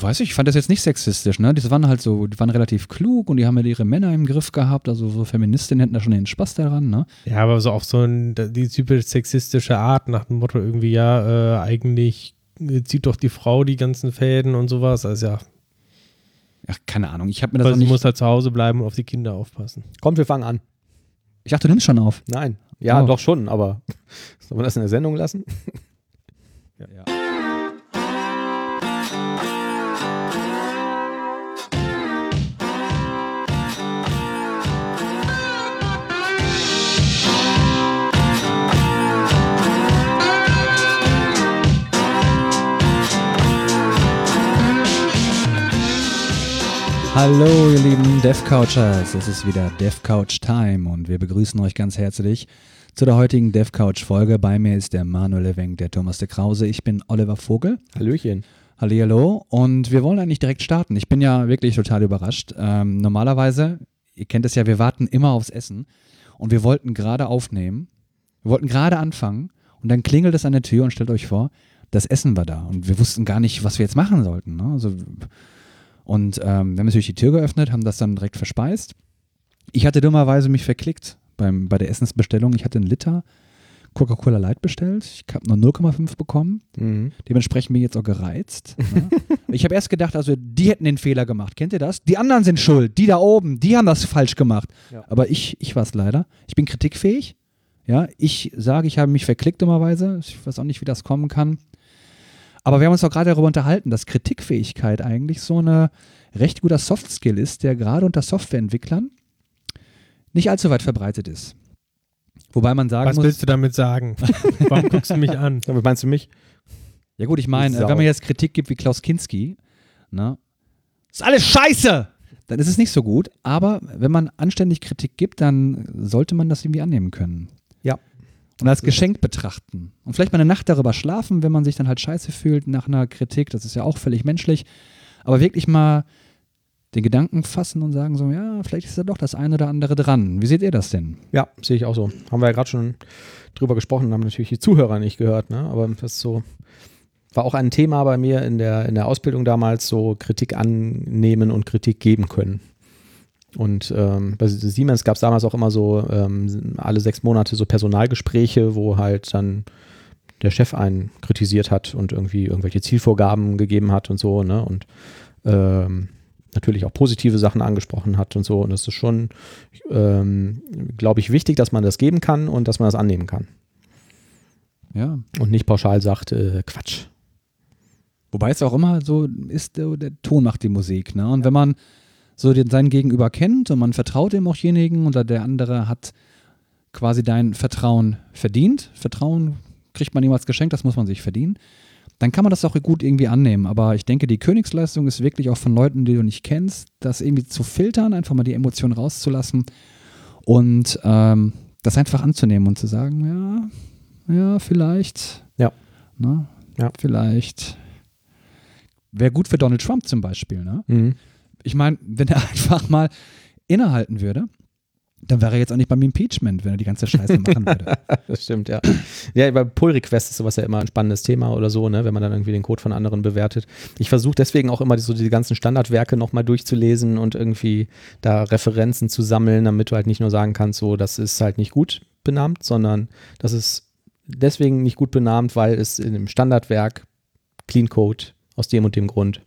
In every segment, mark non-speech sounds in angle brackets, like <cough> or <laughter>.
weiß ich, ich fand das jetzt nicht sexistisch, ne? Die waren halt so, die waren relativ klug und die haben ja ihre Männer im Griff gehabt, also so Feministinnen hätten da schon den Spaß daran, ne? Ja, aber so auf so ein, die typisch sexistische Art, nach dem Motto irgendwie, ja, äh, eigentlich zieht doch die Frau die ganzen Fäden und sowas, also ja. Ach, keine Ahnung, ich habe mir das Also noch sie nicht... muss halt zu Hause bleiben und auf die Kinder aufpassen. Kommt, wir fangen an. ich dachte, du nimmst schon auf. Nein. Ja, Oh. doch schon, aber <laughs> sollen wir das in der Sendung lassen? Ja. Hallo, ihr lieben DevCouchers. Es ist wieder DevCouch Time und wir begrüßen euch ganz herzlich zu der heutigen DevCouch Folge. Bei mir ist der Manuel Lewenk, der Thomas de Krause. Ich bin Oliver Vogel. Hallöchen. Hallihallo. Und wir wollen eigentlich direkt starten. Ich bin ja wirklich total überrascht. Ähm, normalerweise, ihr kennt es ja, wir warten immer aufs Essen und wir wollten gerade aufnehmen. Wir wollten gerade anfangen und dann klingelt es an der Tür und stellt euch vor, das Essen war da und wir wussten gar nicht, was wir jetzt machen sollten. Ne? Also, und ähm, wir haben natürlich die Tür geöffnet, haben das dann direkt verspeist. Ich hatte dummerweise mich verklickt beim, bei der Essensbestellung. Ich hatte einen Liter Coca-Cola Light bestellt. Ich habe nur 0,5 bekommen. Mhm. Dementsprechend bin ich jetzt auch gereizt. Ne? <laughs> ich habe erst gedacht, also die hätten den Fehler gemacht. Kennt ihr das? Die anderen sind schuld. Die da oben, die haben das falsch gemacht. Ja. Aber ich, ich war es leider. Ich bin kritikfähig. Ja, ich sage, ich habe mich verklickt dummerweise. Ich weiß auch nicht, wie das kommen kann. Aber wir haben uns auch gerade darüber unterhalten, dass Kritikfähigkeit eigentlich so eine recht guter Soft-Skill ist, der gerade unter Softwareentwicklern nicht allzu weit verbreitet ist. Wobei man sagen Was muss, willst du damit sagen? <laughs> Warum guckst du mich an? Damit meinst du mich? Ja gut, ich meine, wenn man jetzt Kritik gibt wie Klaus Kinski, ne, ist alles scheiße, dann ist es nicht so gut. Aber wenn man anständig Kritik gibt, dann sollte man das irgendwie annehmen können. Und als Geschenk betrachten. Und vielleicht mal eine Nacht darüber schlafen, wenn man sich dann halt scheiße fühlt nach einer Kritik. Das ist ja auch völlig menschlich. Aber wirklich mal den Gedanken fassen und sagen so, ja, vielleicht ist da doch das eine oder andere dran. Wie seht ihr das denn? Ja, sehe ich auch so. Haben wir ja gerade schon drüber gesprochen, haben natürlich die Zuhörer nicht gehört, ne? Aber das ist so war auch ein Thema bei mir in der, in der Ausbildung damals, so Kritik annehmen und Kritik geben können. Und ähm, bei Siemens gab es damals auch immer so ähm, alle sechs Monate so Personalgespräche, wo halt dann der Chef einen kritisiert hat und irgendwie irgendwelche Zielvorgaben gegeben hat und so, ne? Und ähm, natürlich auch positive Sachen angesprochen hat und so. Und das ist schon, ähm, glaube ich, wichtig, dass man das geben kann und dass man das annehmen kann. Ja. Und nicht pauschal sagt, äh, Quatsch. Wobei es auch immer so ist, der, der Ton macht die Musik. Ne? Und wenn man so den, seinen Gegenüber kennt und man vertraut dem auchjenigen oder der andere hat quasi dein Vertrauen verdient, Vertrauen kriegt man niemals geschenkt, das muss man sich verdienen, dann kann man das auch gut irgendwie annehmen. Aber ich denke, die Königsleistung ist wirklich auch von Leuten, die du nicht kennst, das irgendwie zu filtern, einfach mal die Emotionen rauszulassen und ähm, das einfach anzunehmen und zu sagen, ja, ja, vielleicht. Ja. Ne? Ja. Vielleicht. Wäre gut für Donald Trump zum Beispiel. Ne? Mhm. Ich meine, wenn er <laughs> einfach mal innehalten würde, dann wäre er jetzt auch nicht beim Impeachment, wenn er die ganze Scheiße machen würde. <laughs> Das stimmt, ja. Ja, bei Pull-Request ist sowas ja immer ein spannendes Thema oder so, ne, wenn man dann irgendwie den Code von anderen bewertet. Ich versuche deswegen auch immer so die ganzen Standardwerke nochmal durchzulesen und irgendwie da Referenzen zu sammeln, damit du halt nicht nur sagen kannst, so, das ist halt nicht gut benannt, sondern das ist deswegen nicht gut benannt, weil es in dem Standardwerk Clean Code aus dem und dem Grund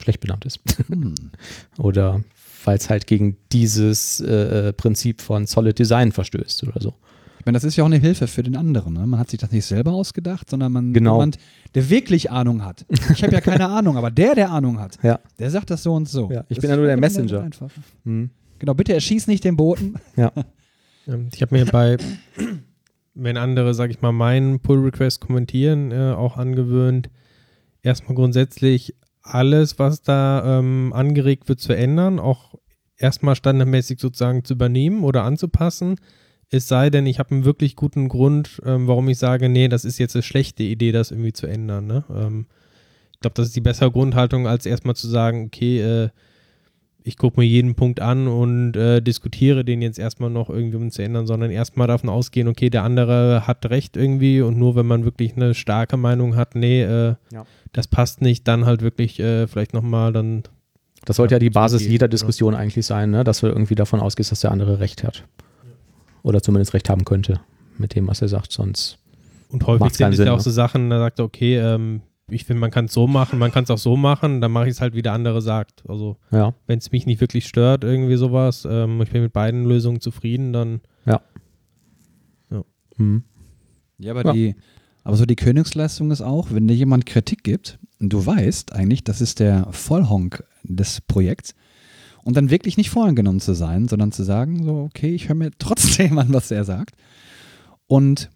schlecht benannt ist. Hm. <laughs> oder weil es halt gegen dieses äh, Prinzip von Solid Design verstößt oder so. Ich meine, das ist ja auch eine Hilfe für den anderen. Ne? Man hat sich das nicht selber ausgedacht, sondern man Genau. jemand, der wirklich Ahnung hat. Ich habe ja keine <laughs> Ahnung, aber der, der Ahnung hat, Ja. der sagt das so und so. Ja, ich Das bin ja nur der Messenger. Hm. Genau, bitte erschieß nicht den Boten. Ja. <laughs> Ähm, Ich habe mir bei, wenn andere, sag ich mal, meinen Pull-Request kommentieren, äh, auch angewöhnt, erstmal grundsätzlich alles, was da ähm, angeregt wird, zu ändern, auch erstmal standardmäßig sozusagen zu übernehmen oder anzupassen. Es sei denn, ich habe einen wirklich guten Grund, ähm, warum ich sage, nee, das ist jetzt eine schlechte Idee, das irgendwie zu ändern. Ne? Ähm, ich glaube, das ist die bessere Grundhaltung, als erstmal zu sagen, okay, äh, ich gucke mir jeden Punkt an und äh, diskutiere den jetzt erstmal noch irgendwie, um zu ändern, sondern erstmal davon ausgehen, okay, der andere hat recht irgendwie und nur wenn man wirklich eine starke Meinung hat, nee, äh, Ja. das passt nicht, dann halt wirklich äh, vielleicht nochmal dann Das sollte ja, Ja, die Basis jeder. Diskussion eigentlich sein, ne? dass du irgendwie davon ausgehst, dass der andere recht hat. Oder zumindest recht haben könnte mit dem, was er sagt. Sonst Und häufig sind es ja auch ne? so Sachen, da sagt er, okay, ähm, ich finde, man kann es so machen, man kann es auch so machen, dann mache ich es halt, wie der andere sagt. Also, ja. wenn es mich nicht wirklich stört, irgendwie sowas, ähm, ich bin mit beiden Lösungen zufrieden, dann Hm. Ja, aber Ja. die, aber so die Königsleistung ist auch, wenn dir jemand Kritik gibt und du weißt eigentlich, das ist der Vollhonk des Projekts und dann wirklich nicht voreingenommen zu sein, sondern zu sagen, so, okay, ich höre mir <laughs> trotzdem an, was er sagt und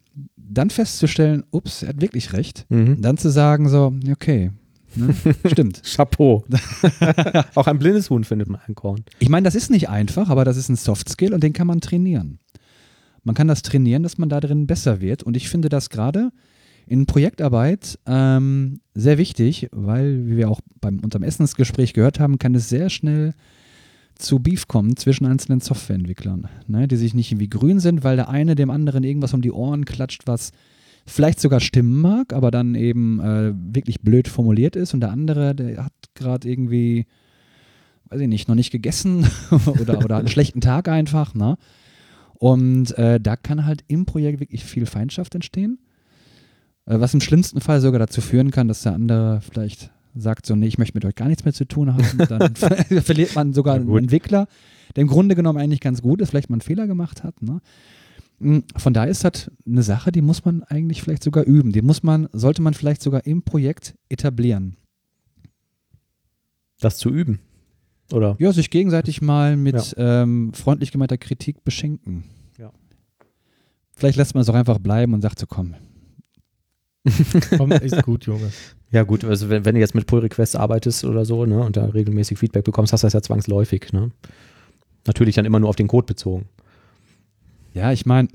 dann festzustellen, ups, er hat wirklich recht, Mhm. dann zu sagen, so, okay, ne, <laughs> stimmt. Chapeau. <laughs> Auch ein blindes Huhn findet man ein Korn. Ich meine, das ist nicht einfach, aber das ist ein Soft Skill und den kann man trainieren. Man kann das trainieren, dass man da drin besser wird. Und ich finde das gerade in Projektarbeit ähm, sehr wichtig, weil, wie wir auch beim, unterm Essensgespräch gehört haben, kann es sehr schnell zu Beef kommen zwischen einzelnen Softwareentwicklern, ne, die sich nicht irgendwie grün sind, weil der eine dem anderen irgendwas um die Ohren klatscht, was vielleicht sogar stimmen mag, aber dann eben äh, wirklich blöd formuliert ist und der andere, der hat gerade irgendwie, weiß ich nicht, noch nicht gegessen <laughs> oder, oder einen schlechten Tag einfach, ne? Und äh, da kann halt im Projekt wirklich viel Feindschaft entstehen, äh, was im schlimmsten Fall sogar dazu führen kann, dass der andere vielleicht sagt so, nee, ich möchte mit euch gar nichts mehr zu tun haben. Dann <laughs> verliert man sogar Ja, einen. Entwickler, der im Grunde genommen eigentlich ganz gut ist, vielleicht mal einen Fehler gemacht hat. Ne? Mm, Von daher ist das eine Sache, die muss man eigentlich vielleicht sogar üben. Die muss man, sollte man vielleicht sogar im Projekt etablieren. Das zu üben. Oder? Ja, sich gegenseitig mal mit ähm, freundlich gemeinter Kritik beschenken. Ja. Vielleicht lässt man es auch einfach bleiben und sagt so, komm, <laughs> komm, ist gut, Junge. Ja, gut, also wenn, wenn du jetzt mit Pull Requests arbeitest oder so, ne, und da regelmäßig Feedback bekommst, hast du das ja zwangsläufig, ne? Natürlich dann immer nur auf den Code bezogen. Ja, ich meine,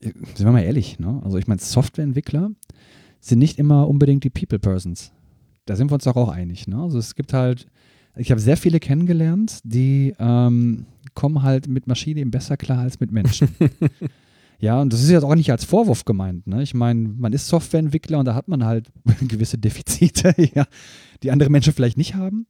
sind wir mal ehrlich, ne? Also ich meine, Softwareentwickler sind nicht immer unbedingt die People Persons. Da sind wir uns doch auch einig, ne? Also es gibt halt, ich habe sehr viele kennengelernt, die ähm, kommen halt mit Maschine eben besser klar als mit Menschen. <laughs> ja, und das ist jetzt auch nicht als Vorwurf gemeint, ne? Ich meine, man ist Softwareentwickler und da hat man halt <laughs> gewisse Defizite, <laughs> ja, die andere Menschen vielleicht nicht haben.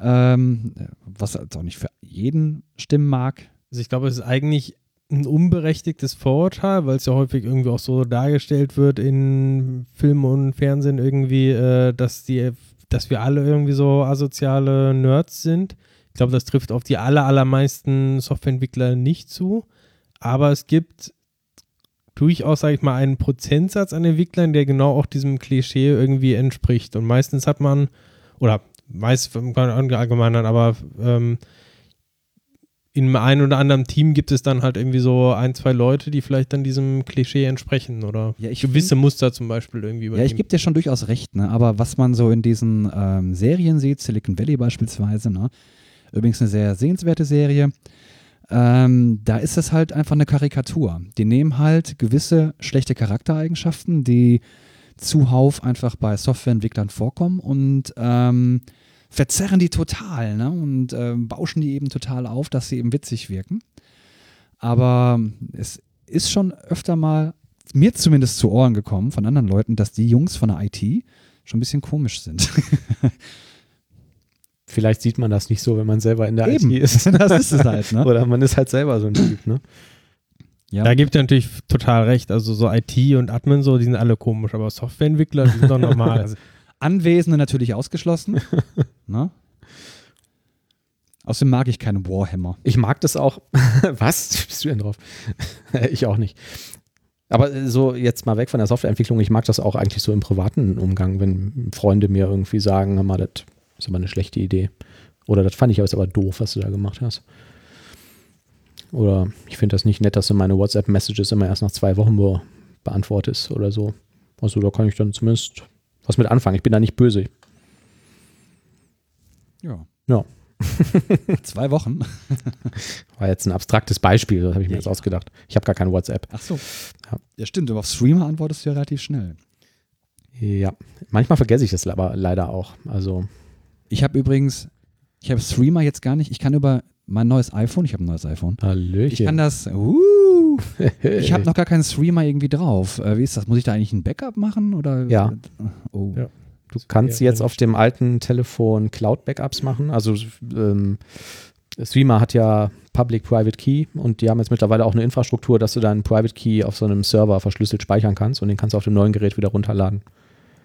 Ähm, was jetzt auch nicht für jeden stimmen mag. Also ich glaube, es ist eigentlich ein unberechtigtes Vorurteil, weil es ja häufig irgendwie auch so dargestellt wird in Film und Fernsehen irgendwie, äh, dass die, dass wir alle irgendwie so asoziale Nerds sind. Ich glaube, das trifft auf die aller, allermeisten Softwareentwickler nicht zu. Aber es gibt durchaus, sage ich mal, einen Prozentsatz an Entwicklern, der genau auch diesem Klischee irgendwie entspricht. Und meistens hat man, oder meist allgemeinern, aber ähm, in einem oder anderen Team gibt es dann halt irgendwie so ein, zwei Leute, die vielleicht dann diesem Klischee entsprechen oder Ja, ich gewisse Muster zum Beispiel irgendwie Ja, ich übernehmen. gebe dir schon durchaus recht, ne? aber was man so in diesen ähm, Serien sieht, Silicon Valley beispielsweise, ne? übrigens eine sehr sehenswerte Serie, ähm, da ist es halt einfach eine Karikatur. Die nehmen halt gewisse schlechte Charaktereigenschaften, die zuhauf einfach bei Softwareentwicklern vorkommen und ähm, verzerren die total ne? und ähm, bauschen die eben total auf, dass sie eben witzig wirken. Aber es ist schon öfter mal mir zumindest zu Ohren gekommen von anderen Leuten, dass die Jungs von der IT schon ein bisschen komisch sind. <laughs> Vielleicht sieht man das nicht so, wenn man selber in der Eben. IT ist. <laughs> das ist es halt, ne? Oder man ist halt selber so ein Typ, ne? Ja. Da gibt ihr natürlich total recht. Also so IT und Admin so, die sind alle komisch, aber Softwareentwickler, die sind doch normal. <laughs> Also, Anwesende natürlich ausgeschlossen. <laughs> ne? Außerdem mag ich keinen Warhammer. Ich mag das auch. Was? Bist du denn drauf? ich auch nicht. Aber äh, so jetzt mal weg von der Softwareentwicklung, ich mag das auch eigentlich so im privaten Umgang, wenn Freunde mir irgendwie sagen, mal, das ist aber eine schlechte Idee. Oder das fand ich aber doof, was du da gemacht hast. Oder ich finde das nicht nett, dass du meine WhatsApp-Messages immer erst nach zwei Wochen be beantwortest oder so. Also da kann ich dann zumindest was mit anfangen. Ich bin da nicht böse. Ja. Ja. <laughs> Zwei Wochen. <laughs> War jetzt ein abstraktes Beispiel, das habe ich mir Ja, jetzt ja. ausgedacht. Ich habe gar kein WhatsApp. Ach so. Ja. Ja, stimmt. Aber auf Streamer antwortest du ja relativ schnell. Ja, manchmal vergesse ich das aber leider auch. Also, Ich habe übrigens, Ich habe Streamer jetzt gar nicht. Ich kann über mein neues iPhone, ich habe ein neues iPhone. Hallöchen. Ich kann das. Uh, <laughs> ich habe noch gar keinen Streamer irgendwie drauf. Äh, wie ist das? Muss ich da eigentlich ein Backup machen? Oder? Ja. Oh. Ja. Du kannst jetzt auf dem alten Telefon Cloud-Backups machen. Also ähm, Streamer hat ja Public-Private Key und die haben jetzt mittlerweile auch eine Infrastruktur, dass du deinen Private Key auf so einem Server verschlüsselt speichern kannst und den kannst du auf dem neuen Gerät wieder runterladen.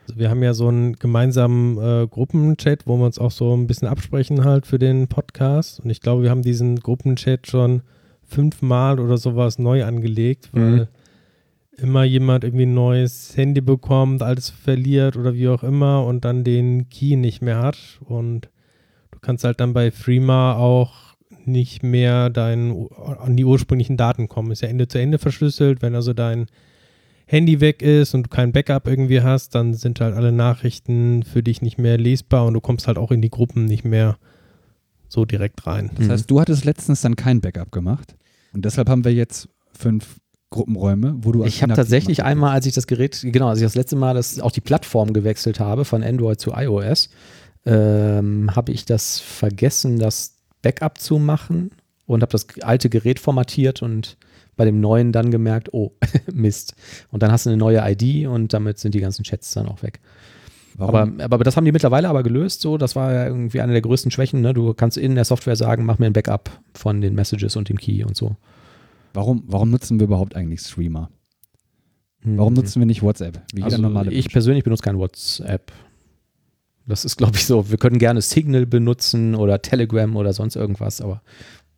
Also wir haben ja so einen gemeinsamen äh, Gruppenchat, wo wir uns auch so ein bisschen absprechen halt für den Podcast. Und ich glaube, wir haben diesen Gruppenchat schon fünfmal oder sowas neu angelegt, weil Mhm. immer jemand irgendwie ein neues Handy bekommt, altes verliert oder wie auch immer und dann den Key nicht mehr hat. Und du kannst halt dann bei Freema auch nicht mehr dein, an die ursprünglichen Daten kommen. Ist ja Ende zu Ende verschlüsselt. Wenn also dein Handy weg ist und du kein Backup irgendwie hast, dann sind halt alle Nachrichten für dich nicht mehr lesbar und du kommst halt auch in die Gruppen nicht mehr so direkt rein. Das Mhm. heißt, du hattest letztens dann kein Backup gemacht. Und deshalb haben wir jetzt fünf Gruppenräume, wo du als Ich habe tatsächlich einmal, als ich das Gerät, genau, als ich das letzte Mal das, auch die Plattform gewechselt habe von Android zu iOS, ähm, habe ich das vergessen, das Backup zu machen und habe das alte Gerät formatiert und bei dem neuen dann gemerkt, oh, <laughs> Mist. Und dann hast du eine neue ID und damit sind die ganzen Chats dann auch weg. Aber, aber das haben die mittlerweile aber gelöst. So, das war ja irgendwie eine der größten Schwächen. Ne? Du kannst in der Software sagen, mach mir ein Backup von den Messages und dem Key und so. warum, warum nutzen wir überhaupt eigentlich Streamer? Warum Mhm. nutzen wir nicht WhatsApp? Wie also jeder normale ich Mensch? persönlich benutze kein WhatsApp. Das ist, <laughs> glaube ich, so. Wir können gerne Signal benutzen oder Telegram oder sonst irgendwas, aber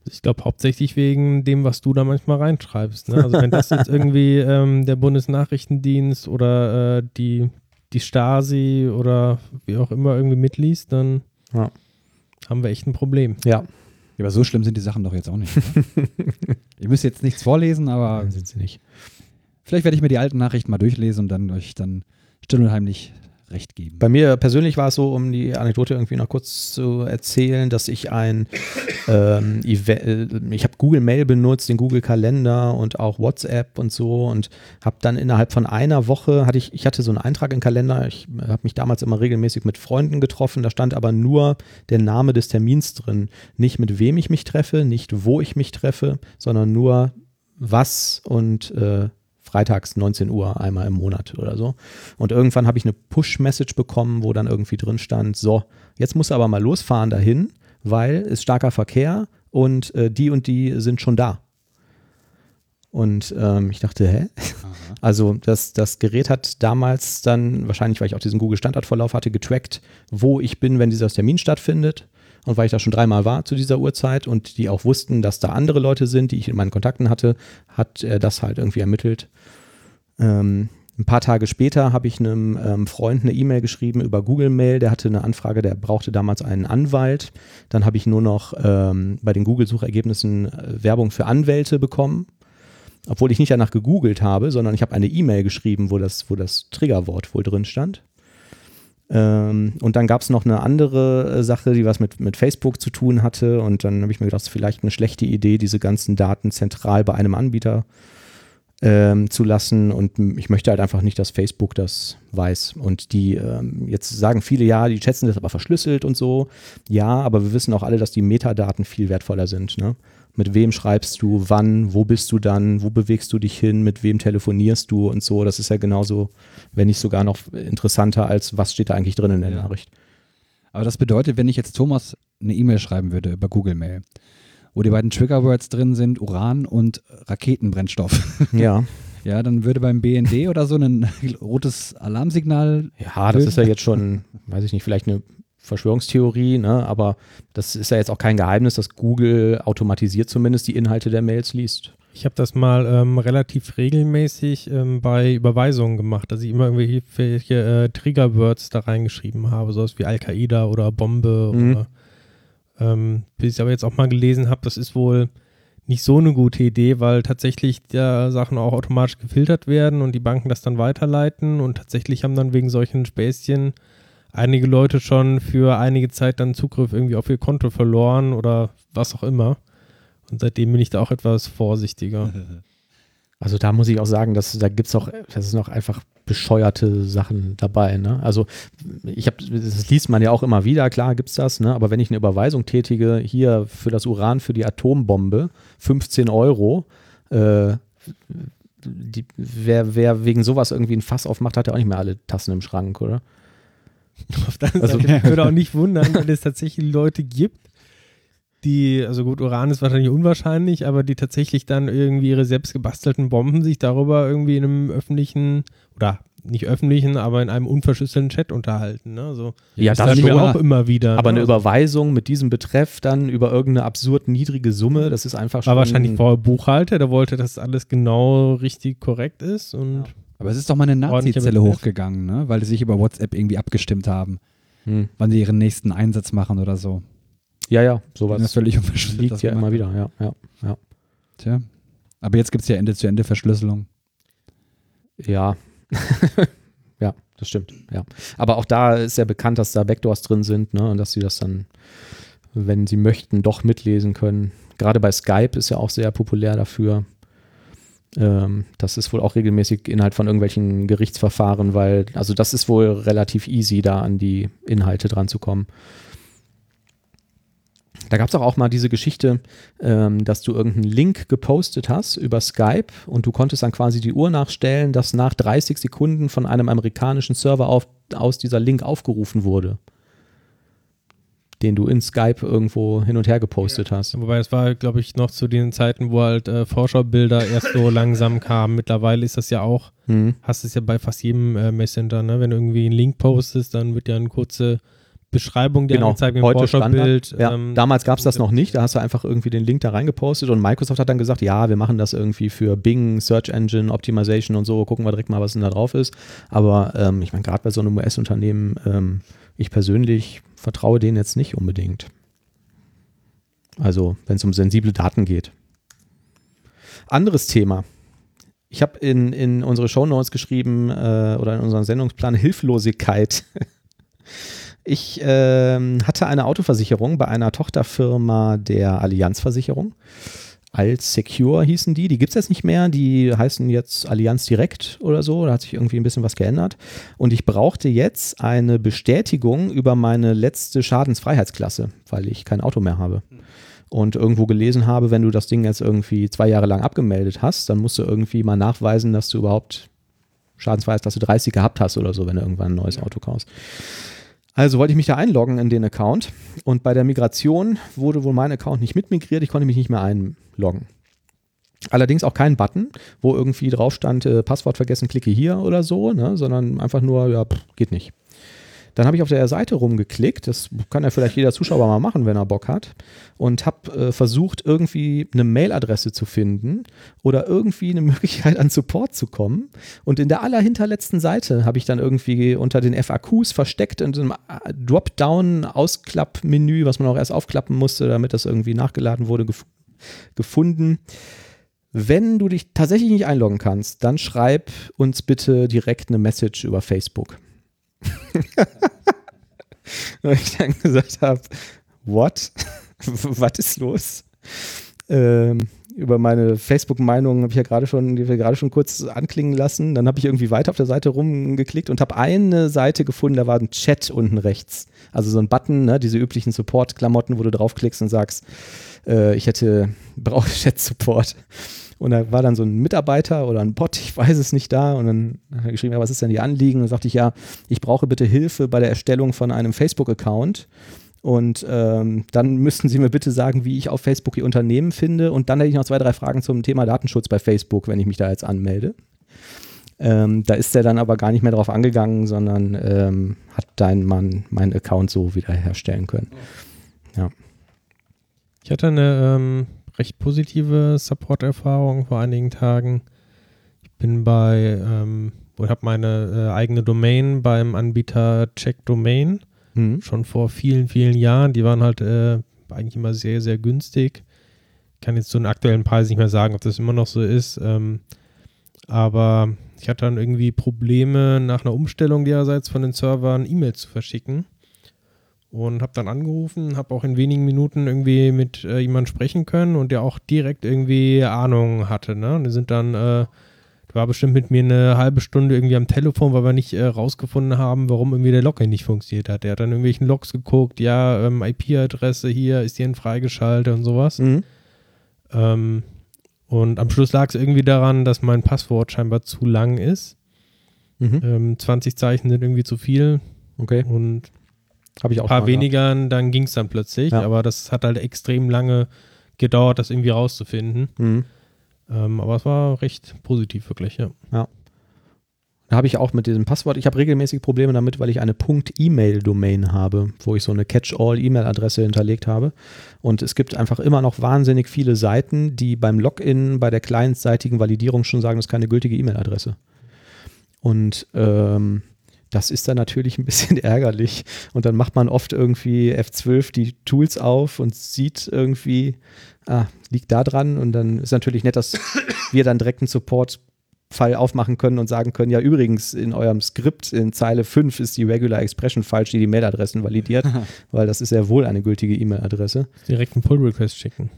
Ich glaube hauptsächlich wegen dem, was du da manchmal reinschreibst. Ne? Also wenn das jetzt <laughs> irgendwie ähm, der Bundesnachrichtendienst oder äh, die, die Stasi oder wie auch immer irgendwie mitliest, dann Ja. haben wir echt ein Problem. ja, Ja, aber so schlimm sind die Sachen doch jetzt auch nicht. <laughs> Ich müsste jetzt nichts vorlesen, aber dann sind sie nicht. vielleicht werde ich mir die alten Nachrichten mal durchlesen und dann euch dann still und heimlich recht geben. Bei mir persönlich war es so, um die Anekdote irgendwie noch kurz zu erzählen, dass ich ein, ähm, äh, ich habe Google Mail benutzt, den Google Kalender und auch WhatsApp und so und habe dann innerhalb von einer Woche, hatte ich, ich hatte so einen Eintrag im Kalender, ich habe mich damals immer regelmäßig mit Freunden getroffen, da stand aber nur der Name des Termins drin, nicht mit wem ich mich treffe, nicht wo ich mich treffe, sondern nur was und äh, freitags 19 Uhr einmal im Monat oder so. Und irgendwann habe ich eine Push-Message bekommen, wo dann irgendwie drin stand, so, jetzt musst du aber mal losfahren dahin, weil es starker Verkehr und äh, die und die sind schon da. Und ähm, ich dachte, hä? Also das, das Gerät hat damals dann, wahrscheinlich weil ich auch diesen Google-Standardverlauf hatte, getrackt, wo ich bin, wenn dieser Termin stattfindet. Und weil ich da schon dreimal war zu dieser Uhrzeit und die auch wussten, dass da andere Leute sind, die ich in meinen Kontakten hatte, hat er das halt irgendwie ermittelt. Ähm, ein paar Tage später habe ich einem ähm, Freund eine E-Mail geschrieben über Google Mail. Der hatte eine Anfrage, der brauchte damals einen Anwalt. Dann habe ich nur noch ähm, bei den Google-Suchergebnissen äh, Werbung für Anwälte bekommen. Obwohl ich nicht danach gegoogelt habe, sondern ich habe eine E-Mail geschrieben, wo das, wo das Triggerwort wohl drin stand. Ähm, und dann gab es noch eine andere äh, Sache, die was mit, mit Facebook zu tun hatte. Und dann habe ich mir gedacht, es ist vielleicht eine schlechte Idee, diese ganzen Daten zentral bei einem Anbieter ähm, zu lassen. Und ich möchte halt einfach nicht, dass Facebook das weiß. Und die, ähm, jetzt sagen viele, ja, die sind das aber verschlüsselt und so. Ja, aber wir wissen auch alle, dass die Metadaten viel wertvoller sind. Ne? Mit wem schreibst du, wann, wo bist du dann, wo bewegst du dich hin, mit wem telefonierst du und so. Das ist ja genauso, wenn nicht sogar noch interessanter als, was steht da eigentlich drin in der Ja. Nachricht. Aber das bedeutet, wenn ich jetzt Thomas eine E-Mail schreiben würde über Google Mail, wo die beiden Triggerwords drin sind, Uran und Raketenbrennstoff, <laughs> Ja. ja, dann würde beim BND oder so ein <laughs> rotes Alarmsignal Ja, das ist ja jetzt schon, weiß ich nicht, vielleicht eine Verschwörungstheorie, ne? aber das ist ja jetzt auch kein Geheimnis, dass Google automatisiert zumindest die Inhalte der Mails liest. Ich habe das mal ähm, relativ regelmäßig ähm, bei Überweisungen gemacht, dass ich immer irgendwelche äh, Triggerwords da reingeschrieben habe, sowas wie Al-Qaida oder Bombe Mhm. oder ähm, bis ich aber jetzt auch mal gelesen habe, das ist wohl nicht so eine gute Idee, weil tatsächlich da Sachen auch automatisch gefiltert werden und die Banken das dann weiterleiten und tatsächlich haben dann wegen solchen Späßchen einige Leute schon für einige Zeit dann Zugriff irgendwie auf ihr Konto verloren oder was auch immer. Und seitdem bin ich da auch etwas vorsichtiger. <laughs> Also da muss ich auch sagen, dass da gibt es auch, das sind auch einfach bescheuerte Sachen dabei. Ne? Also ich habe, das liest man ja auch immer wieder, klar gibt es das, ne? aber wenn ich eine Überweisung tätige, hier für das Uran für die Atombombe, 15 Euro, äh, die, wer, wer wegen sowas irgendwie ein Fass aufmacht, hat ja auch nicht mehr alle Tassen im Schrank, oder? <laughs> Auf der also, Seite <laughs> würde auch nicht wundern, <laughs> wenn es tatsächlich Leute gibt, die, also gut, Uran ist wahrscheinlich unwahrscheinlich, aber die tatsächlich dann irgendwie ihre selbst gebastelten Bomben sich darüber irgendwie in einem öffentlichen oder nicht öffentlichen, aber in einem unverschlüsselten Chat unterhalten. Ne? So, ja, das, das wir auch immer wieder. Aber ne? eine Überweisung mit diesem Betreff dann über irgendeine absurd niedrige Summe, das ist einfach schon. War wahrscheinlich vorher Buchhalter, der wollte, dass alles genau richtig korrekt ist und. Ja. Aber es ist doch mal eine Nazi-Zelle hochgegangen, ne? weil die sich über WhatsApp irgendwie abgestimmt haben, hm. wann sie ihren nächsten Einsatz machen oder so. Ja, ja, sowas. Ja völlig. Liegt ja immer wieder, ja, ja, ja. Tja. Aber jetzt gibt es ja Ende-zu-Ende-Verschlüsselung. Ja. <laughs> ja, das stimmt, ja. Aber auch da ist ja bekannt, dass da Backdoors drin sind, ne, und dass sie das dann, wenn sie möchten, doch mitlesen können. Gerade bei Skype ist ja auch sehr populär dafür. Ähm, das ist wohl auch regelmäßig Inhalt von irgendwelchen Gerichtsverfahren, weil, also das ist wohl relativ easy, da an die Inhalte dran zu kommen. Da gab es auch, auch mal diese Geschichte, ähm, dass du irgendeinen Link gepostet hast über Skype und du konntest dann quasi die Uhr nachstellen, dass nach 30 Sekunden von einem amerikanischen Server auf, aus dieser Link aufgerufen wurde den du in Skype irgendwo hin und her gepostet ja. hast. Wobei es war, glaube ich, noch zu den Zeiten, wo halt äh, Vorschaubilder erst so <laughs> langsam kamen. Mittlerweile ist das ja auch, mhm. hast es ja bei fast jedem äh, Messenger, ne? Wenn du irgendwie einen Link postest, dann wird ja eine kurze Beschreibung der genau, Anzeige im Vorschaubild. Ja, ähm, damals gab es das noch nicht, da hast du einfach irgendwie den Link da reingepostet und Microsoft hat dann gesagt, ja, wir machen das irgendwie für Bing, Search Engine, Optimization und so, gucken wir direkt mal, was denn da drauf ist. Aber ähm, ich meine, gerade bei so einem US-Unternehmen, ähm, ich persönlich vertraue denen jetzt nicht unbedingt. Also, wenn es um sensible Daten geht. Anderes Thema. Ich habe in, in unsere Shownotes geschrieben äh, oder in unseren Sendungsplan Hilflosigkeit. <laughs> Ich äh, hatte eine Autoversicherung bei einer Tochterfirma der Allianzversicherung. Als Secure hießen die. Die gibt es jetzt nicht mehr. Die heißen jetzt Allianz Direkt oder so. Da hat sich irgendwie ein bisschen was geändert. Und ich brauchte jetzt eine Bestätigung über meine letzte Schadensfreiheitsklasse, weil ich kein Auto mehr habe. Und irgendwo gelesen habe, wenn du das Ding jetzt irgendwie zwei Jahre lang abgemeldet hast, dann musst du irgendwie mal nachweisen, dass du überhaupt Schadensfreiheitsklasse 30 gehabt hast oder so, wenn du irgendwann ein neues Auto kaufst. Also wollte ich mich da einloggen in den Account und bei der Migration wurde wohl mein Account nicht mitmigriert, ich konnte mich nicht mehr einloggen. Allerdings auch kein Button, wo irgendwie drauf stand, äh, Passwort vergessen, klicke hier oder so, ne, sondern einfach nur, ja, pff, geht nicht. Dann habe ich auf der Seite rumgeklickt, das kann ja vielleicht jeder Zuschauer mal machen, wenn er Bock hat, und habe äh, versucht, irgendwie eine Mailadresse zu finden oder irgendwie eine <laughs> Möglichkeit an Support zu kommen. Und in der allerhinterletzten Seite habe ich dann irgendwie unter den FAQs versteckt in einem äh, Dropdown-Ausklappmenü, was man auch erst aufklappen musste, damit das irgendwie nachgeladen wurde, gef gefunden. Wenn du dich tatsächlich nicht einloggen kannst, dann schreib uns bitte direkt eine Message über Facebook. <laughs> Weil ich dann gesagt habe, what? <laughs> Was ist los? Ähm, über meine Facebook-Meinung habe ich ja gerade schon, schon kurz anklingen lassen. Dann habe ich irgendwie weiter auf der Seite rumgeklickt und habe eine Seite gefunden, da war ein Chat unten rechts. Also so ein Button, ne, diese üblichen Support-Klamotten, wo du draufklickst und sagst, äh, ich hätte, <laughs> brauche Chat-Support. Und da war dann so ein Mitarbeiter oder ein Bot, <laughs> ich weiß es nicht da. Und dann hat er geschrieben, ja, was ist denn die Anliegen? Und dann sagte ich, ja, ich brauche bitte Hilfe bei der Erstellung von einem Facebook-Account. Und ähm, dann müssten Sie mir bitte sagen, wie ich auf Facebook Ihr Unternehmen finde. Und dann hätte ich noch zwei, drei Fragen zum Thema Datenschutz bei Facebook, wenn ich mich da jetzt anmelde. Ähm, da ist er dann aber gar nicht mehr drauf angegangen, sondern ähm, hat dein Mann meinen Account so wiederherstellen können. Ja. Ich hatte eine ähm, recht positive Support-Erfahrung vor einigen Tagen. Ich bin bei, ähm, ich habe meine äh, eigene Domain beim Anbieter Check Domain mhm. schon vor vielen, vielen Jahren. Die waren halt äh, eigentlich immer sehr, sehr günstig. Ich kann jetzt zu den aktuellen Preis nicht mehr sagen, ob das immer noch so ist. Ähm, aber ich hatte dann irgendwie Probleme nach einer Umstellung dererseits von den Servern E-Mails zu verschicken. Und habe dann angerufen, habe auch in wenigen Minuten irgendwie mit äh, jemandem sprechen können und der auch direkt irgendwie Ahnung hatte. Ne? Und die sind dann, äh, war bestimmt mit mir eine halbe Stunde irgendwie am Telefon, weil wir nicht äh, rausgefunden haben, warum irgendwie der Login nicht funktioniert hat. Der hat dann irgendwelchen Logs geguckt, ja, ähm, IP-Adresse hier, ist denn freigeschaltet und sowas. Mhm. Ähm, und am Schluss lag es irgendwie daran, dass mein Passwort scheinbar zu lang ist. Mhm. Ähm, 20 Zeichen sind irgendwie zu viel Okay. und Habe ich auch ein paar weniger, dann ging es dann plötzlich. Ja. Aber das hat halt extrem lange gedauert, das irgendwie rauszufinden. Mhm. Ähm, aber es war recht positiv, wirklich, ja. Da habe ich auch mit diesem Passwort, ich habe regelmäßig Probleme damit, weil ich eine .email-Domain habe, wo ich so eine Catch-all-E-Mail-Adresse hinterlegt habe. Und es gibt einfach immer noch wahnsinnig viele Seiten, die beim Login bei der clientseitigen Validierung schon sagen, das ist keine gültige E-Mail-Adresse. Und ähm, das ist dann natürlich ein bisschen <laughs> ärgerlich. Und dann macht man oft irgendwie F12 die Tools auf und sieht irgendwie, ah, liegt da dran. Und dann ist natürlich nett, dass <coughs> wir dann direkt einen Support-Fall aufmachen können und sagen können, ja übrigens in eurem Skript in Zeile 5 ist die Regular Expression falsch, die die Mailadressen validiert, <laughs> weil das ist sehr wohl eine gültige E-Mail-Adresse. Direkt einen Pull-Request schicken.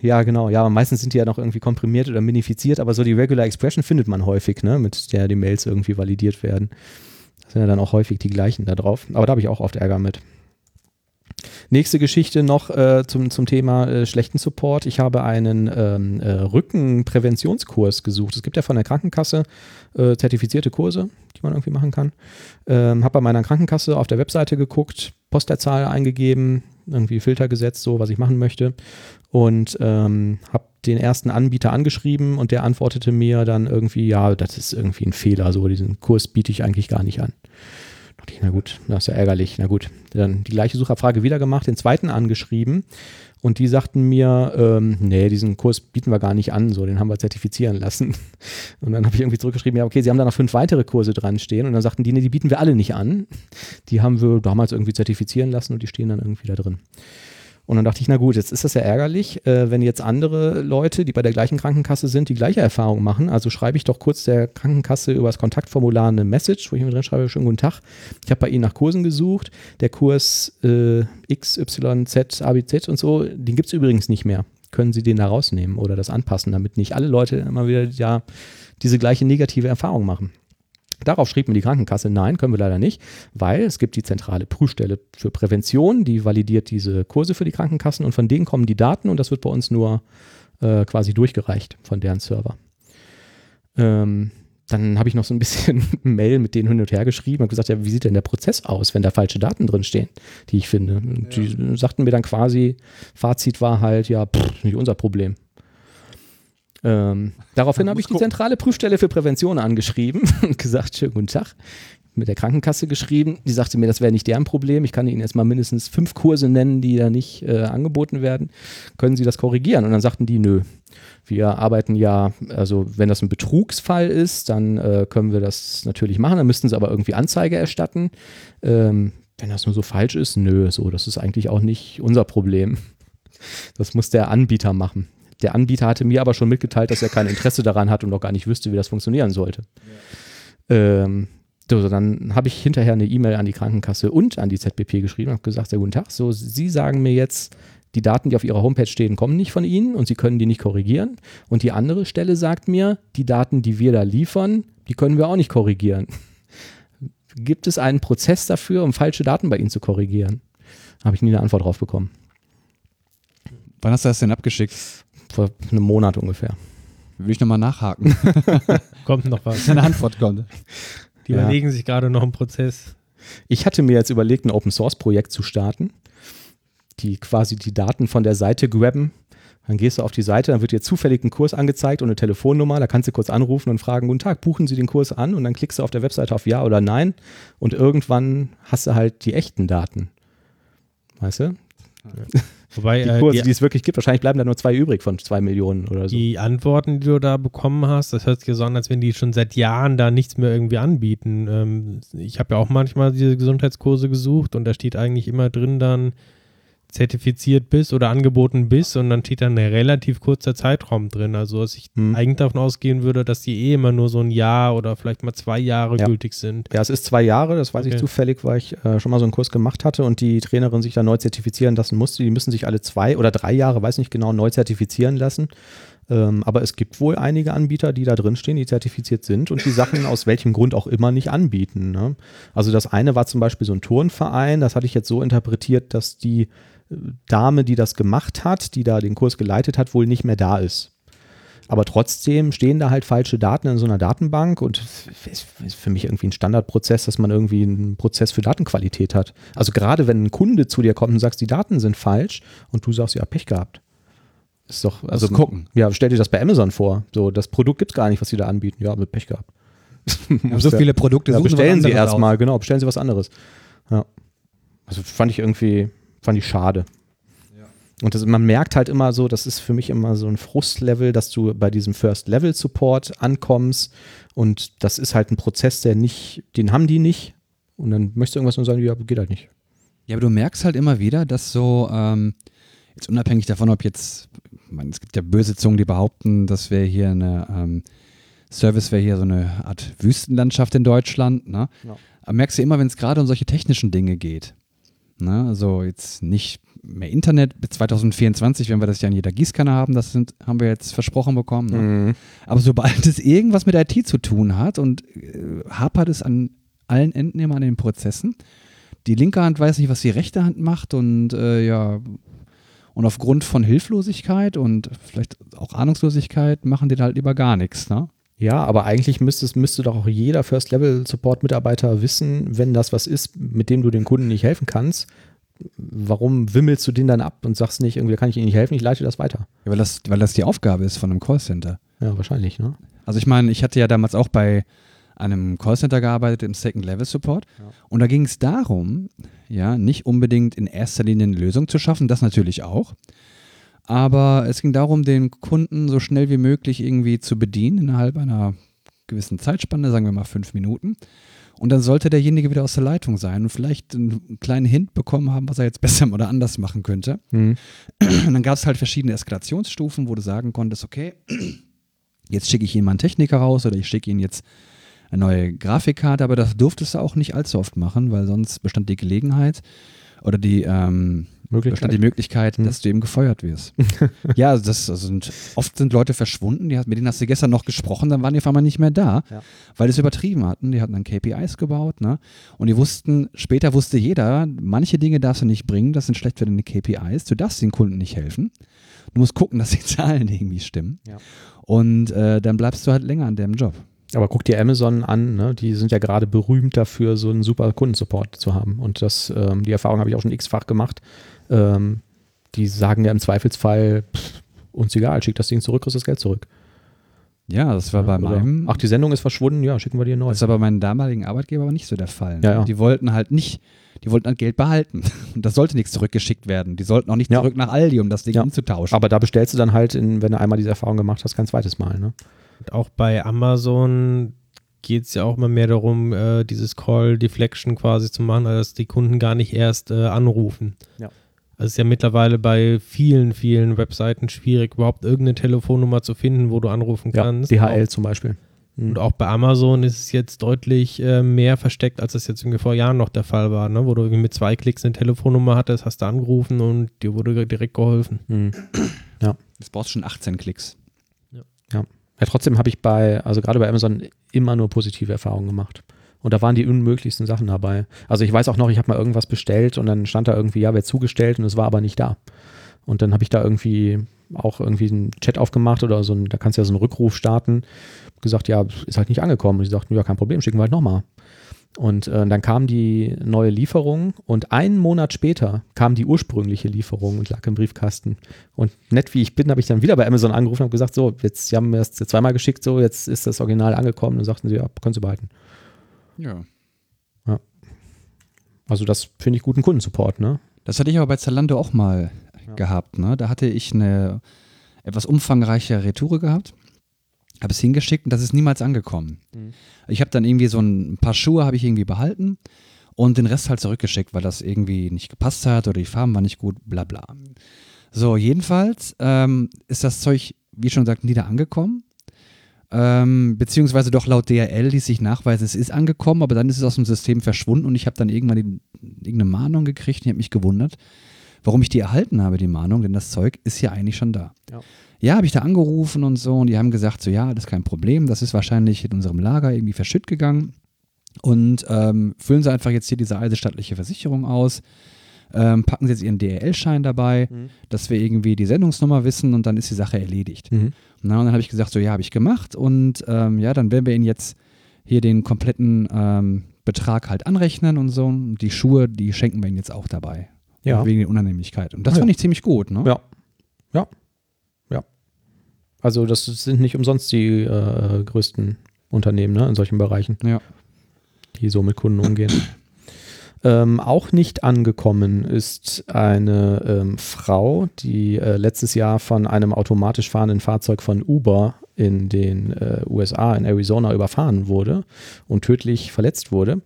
Ja, genau. Ja, meistens sind die ja noch irgendwie komprimiert oder minifiziert, aber so die Regular Expression findet man häufig, ne, mit der die Mails irgendwie validiert werden. Sind ja dann auch häufig die gleichen da drauf. Aber da habe ich auch oft Ärger mit. Nächste Geschichte noch äh, zum, zum Thema äh, schlechten Support. Ich habe einen ähm, äh, Rückenpräventionskurs gesucht. Es gibt ja von der Krankenkasse äh, zertifizierte Kurse, die man irgendwie machen kann. Ähm, habe bei meiner Krankenkasse auf der Webseite geguckt, Postleitzahl eingegeben, irgendwie Filter gesetzt, so was ich machen möchte und ähm, habe den ersten Anbieter angeschrieben und der antwortete mir dann irgendwie, ja, das ist irgendwie ein Fehler, so diesen Kurs biete ich eigentlich gar nicht an. Da dachte ich, na gut, das ist ja ärgerlich. Na gut, dann die gleiche Suchabfrage wieder gemacht, den zweiten angeschrieben und die sagten mir, ähm, nee, diesen Kurs bieten wir gar nicht an, so den haben wir zertifizieren lassen. Und dann habe ich irgendwie zurückgeschrieben, ja, okay, sie haben da noch fünf weitere Kurse dran stehen und dann sagten die, nee, die bieten wir alle nicht an. Die haben wir damals irgendwie zertifizieren lassen und die stehen dann irgendwie da drin. Und dann dachte ich, na gut, jetzt ist das ja ärgerlich, äh, wenn jetzt andere Leute, die bei der gleichen Krankenkasse sind, die gleiche Erfahrung machen. Also schreibe ich doch kurz der Krankenkasse über das Kontaktformular eine Message, wo ich mir drin schreibe, schönen guten Tag. Ich habe bei Ihnen nach Kursen gesucht. Der Kurs äh, X, Y, Z, ABZ und so, den gibt es übrigens nicht mehr. Können Sie den da rausnehmen oder das anpassen, damit nicht alle Leute immer wieder ja, diese gleiche negative Erfahrung machen. Darauf schrieb mir die Krankenkasse, nein, können wir leider nicht, weil es gibt die zentrale Prüfstelle für Prävention, die validiert diese Kurse für die Krankenkassen und von denen kommen die Daten und das wird bei uns nur äh, quasi durchgereicht von deren Server. Ähm, dann habe ich noch so ein bisschen <laughs> Mail mit denen hin und her geschrieben und gesagt, ja, wie sieht denn der Prozess aus, wenn da falsche Daten drin stehen, die ich finde. Und Die sagten mir dann quasi, Fazit war halt, ja, pff, nicht unser Problem. Ähm, daraufhin habe ich die zentrale Prüfstelle für Prävention angeschrieben <laughs> und gesagt, schönen guten Tag. Mit der Krankenkasse geschrieben. Die sagte mir, das wäre nicht deren Problem. Ich kann Ihnen jetzt mal mindestens fünf Kurse nennen, die da nicht äh, angeboten werden. Können Sie das korrigieren? Und dann sagten die, nö. Wir arbeiten ja, also wenn das ein Betrugsfall ist, dann äh, können wir das natürlich machen. Dann müssten Sie aber irgendwie Anzeige erstatten. Ähm, wenn das nur so falsch ist, nö, so, das ist eigentlich auch nicht unser Problem. Das muss der Anbieter machen. Der Anbieter hatte mir aber schon mitgeteilt, dass er kein Interesse daran hat und auch gar nicht wüsste, wie das funktionieren sollte. Ähm, so, dann habe ich hinterher eine E-Mail an die Krankenkasse und an die ZBP geschrieben und habe gesagt, sehr guten Tag, so, Sie sagen mir jetzt, die Daten, die auf Ihrer Homepage stehen, kommen nicht von Ihnen und Sie können die nicht korrigieren. Und die andere Stelle sagt mir, die Daten, die wir da liefern, die können wir auch nicht korrigieren. <laughs> Gibt es einen Prozess dafür, um falsche Daten bei Ihnen zu korrigieren? Habe ich nie eine Antwort drauf bekommen. Wann hast du das denn abgeschickt? Vor einem Monat ungefähr. Will ich nochmal nachhaken, <laughs> Kommt noch was. eine Antwort kommt. Die Ja. überlegen sich gerade noch einen Prozess. Ich hatte mir jetzt überlegt, ein Open Source Projekt zu starten, die quasi die Daten von der Seite grabben. Dann gehst du auf die Seite, dann wird dir zufällig ein Kurs angezeigt und eine Telefonnummer. Da kannst du kurz anrufen und fragen, guten Tag, buchen Sie den Kurs an? Und dann klickst du auf der Webseite auf Ja oder Nein. Und irgendwann hast du halt die echten Daten. Weißt du? Wobei Die äh, Kurse, die, die es wirklich gibt, wahrscheinlich bleiben da nur zwei übrig von zwei Millionen oder so. die Antworten, die du da bekommen hast, das hört sich so an, als wenn die schon seit Jahren da nichts mehr irgendwie anbieten. Ähm, ich habe ja auch manchmal diese Gesundheitskurse gesucht und da steht eigentlich immer drin dann zertifiziert bist oder angeboten bist und dann steht da ein relativ kurzer Zeitraum drin. Also dass ich Hm. eigentlich davon ausgehen würde, dass die eh immer nur so ein Jahr oder vielleicht mal zwei Jahre Ja. gültig sind. Ja, es ist zwei Jahre, das weiß ich Okay. zufällig, weil ich äh, schon mal so einen Kurs gemacht hatte und die Trainerin sich da neu zertifizieren lassen musste. Die müssen sich alle zwei oder drei Jahre, weiß nicht genau, neu zertifizieren lassen. Ähm, aber es gibt wohl einige Anbieter, die da drin stehen, die zertifiziert sind und die Sachen <laughs> aus welchem Grund auch immer nicht anbieten. Ne? Also das eine war zum Beispiel so ein Turnverein, das hatte ich jetzt so interpretiert, dass die Dame, die das gemacht hat, die da den Kurs geleitet hat, wohl nicht mehr da ist. Aber trotzdem stehen da halt falsche Daten in so einer Datenbank und es ist für mich irgendwie ein Standardprozess, dass man irgendwie einen Prozess für Datenqualität hat. Also gerade wenn ein Kunde zu dir kommt und sagt, die Daten sind falsch und du sagst, ja, Pech gehabt. Ist doch, also Musst gucken. Ja, stell dir das bei Amazon vor. So, das Produkt gibt es gar nicht, was sie da anbieten. Ja, mit Pech gehabt. <laughs> Haben so viele Produkte, Ja, bestellen sie erstmal, genau, bestellen sie was anderes. Ja. Also fand ich irgendwie, fand ich schade. Und das, man merkt halt immer so, das ist für mich immer so ein Frustlevel, dass du bei diesem First-Level-Support ankommst und das ist halt ein Prozess, der nicht, den haben die nicht und dann möchtest du irgendwas und sagen, ja, geht halt nicht. Ja, aber du merkst halt immer wieder, dass so, ähm, jetzt unabhängig davon, ob jetzt, ich meine, es gibt ja böse Zungen, die behaupten, das wäre hier eine, ähm, Service wäre hier so eine Art Wüstenlandschaft in Deutschland, ne? Ja. Aber merkst du immer, wenn es gerade um solche technischen Dinge geht, ne? Also jetzt nicht mehr Internet, bis 2024, wenn wir das ja in jeder Gießkanne haben, das sind, haben wir jetzt versprochen bekommen, ne? Aber sobald es irgendwas mit IT zu tun hat und äh, hapert es an allen Enden immer an den Prozessen, die linke Hand weiß nicht, was die rechte Hand macht und äh, ja, und aufgrund von Hilflosigkeit und vielleicht auch Ahnungslosigkeit machen die da halt lieber gar nichts, ne? Ja, aber eigentlich müsste, müsste doch auch jeder First-Level-Support-Mitarbeiter wissen, wenn das was ist, mit dem du dem Kunden nicht helfen kannst, warum wimmelst du den dann ab und sagst nicht, irgendwie kann ich Ihnen nicht helfen, ich leite das weiter. Ja, weil, das, weil das die Aufgabe ist von einem Callcenter. Ja, wahrscheinlich, ne? Also ich meine, ich hatte ja damals auch bei einem Callcenter gearbeitet im Second Level Support Ja. und da ging es darum, ja, nicht unbedingt in erster Linie eine Lösung zu schaffen, das natürlich auch, aber es ging darum, den Kunden so schnell wie möglich irgendwie zu bedienen innerhalb einer gewissen Zeitspanne, sagen wir mal fünf Minuten. Und dann sollte derjenige wieder aus der Leitung sein und vielleicht einen kleinen Hint bekommen haben, was er jetzt <laughs> besser oder anders machen könnte. Hm. Und dann gab es halt verschiedene Eskalationsstufen, wo du sagen konntest, okay, <clears throat> jetzt schicke ich Ihnen mal einen Techniker raus oder ich schicke Ihnen jetzt eine neue Grafikkarte, aber das durftest du auch nicht allzu oft machen, weil sonst bestand die Gelegenheit oder die ähm, bestand die Möglichkeit, Hm. dass du eben gefeuert wirst. <laughs> ja, das also sind, oft sind Leute verschwunden, die, mit denen hast du gestern noch gesprochen, dann waren die auf einmal nicht mehr da, Ja. weil die es übertrieben hatten. Die hatten dann KPIs gebaut, ne? Und die wussten, später wusste jeder, manche Dinge darfst du nicht bringen, das sind schlecht für deine KPIs, du darfst den Kunden nicht helfen. Du musst gucken, dass die <laughs> Zahlen irgendwie stimmen. Ja. Und äh, dann bleibst du halt länger an dem Job. Aber guck dir Amazon an, ne? die sind ja gerade berühmt dafür, so einen super Kundensupport zu haben. Und das, ähm, die Erfahrung habe ich auch schon x-fach gemacht. Ähm, die sagen ja im Zweifelsfall, pff, uns egal, schick das Ding zurück, kriegst das Geld zurück. Ja, das war bei Oder, meinem. Ach, die Sendung ist verschwunden, ja, schicken wir dir neu. Das ist aber bei meinem damaligen Arbeitgeber aber nicht so der Fall. ne? Ja, ja. Die wollten halt nicht, die wollten halt Geld behalten. <laughs> Und das sollte nichts zurückgeschickt werden. Die sollten auch nicht Ja. zurück nach Aldi, um das Ding Ja. umzutauschen. Aber da bestellst du dann halt, in, wenn du einmal diese Erfahrung gemacht hast, kein zweites Mal. Ne? Und auch bei Amazon geht es ja auch immer mehr darum, äh, dieses Call Deflection quasi zu machen, also dass die Kunden gar nicht erst äh, anrufen. Ja. Also es ist ja mittlerweile bei vielen, vielen Webseiten schwierig, überhaupt irgendeine Telefonnummer zu finden, wo du anrufen Ja, kannst. DHL zum Beispiel. Und auch bei Amazon ist es jetzt deutlich äh, mehr versteckt, als es jetzt irgendwie vor Jahren noch der Fall war, ne? wo du irgendwie mit zwei Klicks eine Telefonnummer hattest, hast du angerufen und dir wurde direkt geholfen. Mhm. Jetzt brauchst du schon 18 Klicks. Ja, trotzdem habe ich bei, also gerade bei Amazon immer nur positive Erfahrungen gemacht. Und da waren die unmöglichsten Sachen dabei. Also ich weiß auch noch, ich habe mal irgendwas bestellt und dann stand da irgendwie, ja, wird zugestellt und es war aber nicht da. Und dann habe ich da irgendwie auch irgendwie einen Chat aufgemacht oder so, da kannst du ja so einen Rückruf starten. Gesagt, ja, ist halt nicht angekommen. Und die sagten, ja, kein Problem, schicken wir halt nochmal. Und äh, dann kam die neue Lieferung und einen Monat später kam die ursprüngliche Lieferung und lag im Briefkasten. Und nett wie ich bin, habe ich dann wieder bei Amazon angerufen und gesagt, so, jetzt Sie haben mir das zweimal geschickt, so, jetzt ist das Original angekommen. Und sagten sie, ja, können Sie behalten. Ja. Also das finde ich guten Kundensupport, ne? Das hatte ich aber bei Zalando auch mal Ja. gehabt. Ne? Da hatte ich eine etwas umfangreiche Retoure gehabt, habe es hingeschickt und das ist niemals angekommen. Mhm. Ich habe dann irgendwie so ein paar Schuhe habe ich irgendwie behalten und den Rest halt zurückgeschickt, weil das irgendwie nicht gepasst hat oder die Farben waren nicht gut, bla bla. So, jedenfalls ähm, ist das Zeug, wie schon gesagt, nie da angekommen. Ähm, beziehungsweise doch laut DRL ließ sich nachweisen, es ist angekommen, aber dann ist es aus dem System verschwunden und ich habe dann irgendwann die, irgendeine Mahnung gekriegt und ich habe mich gewundert, warum ich die erhalten habe, die Mahnung, denn das Zeug ist ja eigentlich schon da. Ja. Ja, habe ich da angerufen und so und die haben gesagt, so ja, das ist kein Problem, das ist wahrscheinlich in unserem Lager irgendwie verschütt gegangen und ähm, füllen Sie einfach jetzt hier diese eidesstattliche Versicherung aus, ähm, packen Sie jetzt Ihren DRL-Schein dabei, Mhm. dass wir irgendwie die Sendungsnummer wissen und dann ist die Sache erledigt. Mhm. Na, und dann habe ich gesagt, so ja, habe ich gemacht und ähm, ja, dann werden wir Ihnen jetzt hier den kompletten ähm, Betrag halt anrechnen und so. Und die Schuhe, die schenken wir Ihnen jetzt auch dabei. Ja. Wegen der Unannehmlichkeit. Und das Ah, fand ja. ich ziemlich gut, ne? Ja. Ja. Ja. Also das sind nicht umsonst die äh, größten Unternehmen ne, in solchen Bereichen, Ja. die so mit Kunden umgehen. <coughs> Ähm, auch nicht angekommen ist eine ähm, Frau, die äh, letztes Jahr von einem automatisch fahrenden Fahrzeug von Uber in den äh, USA, in Arizona überfahren wurde und tödlich verletzt wurde.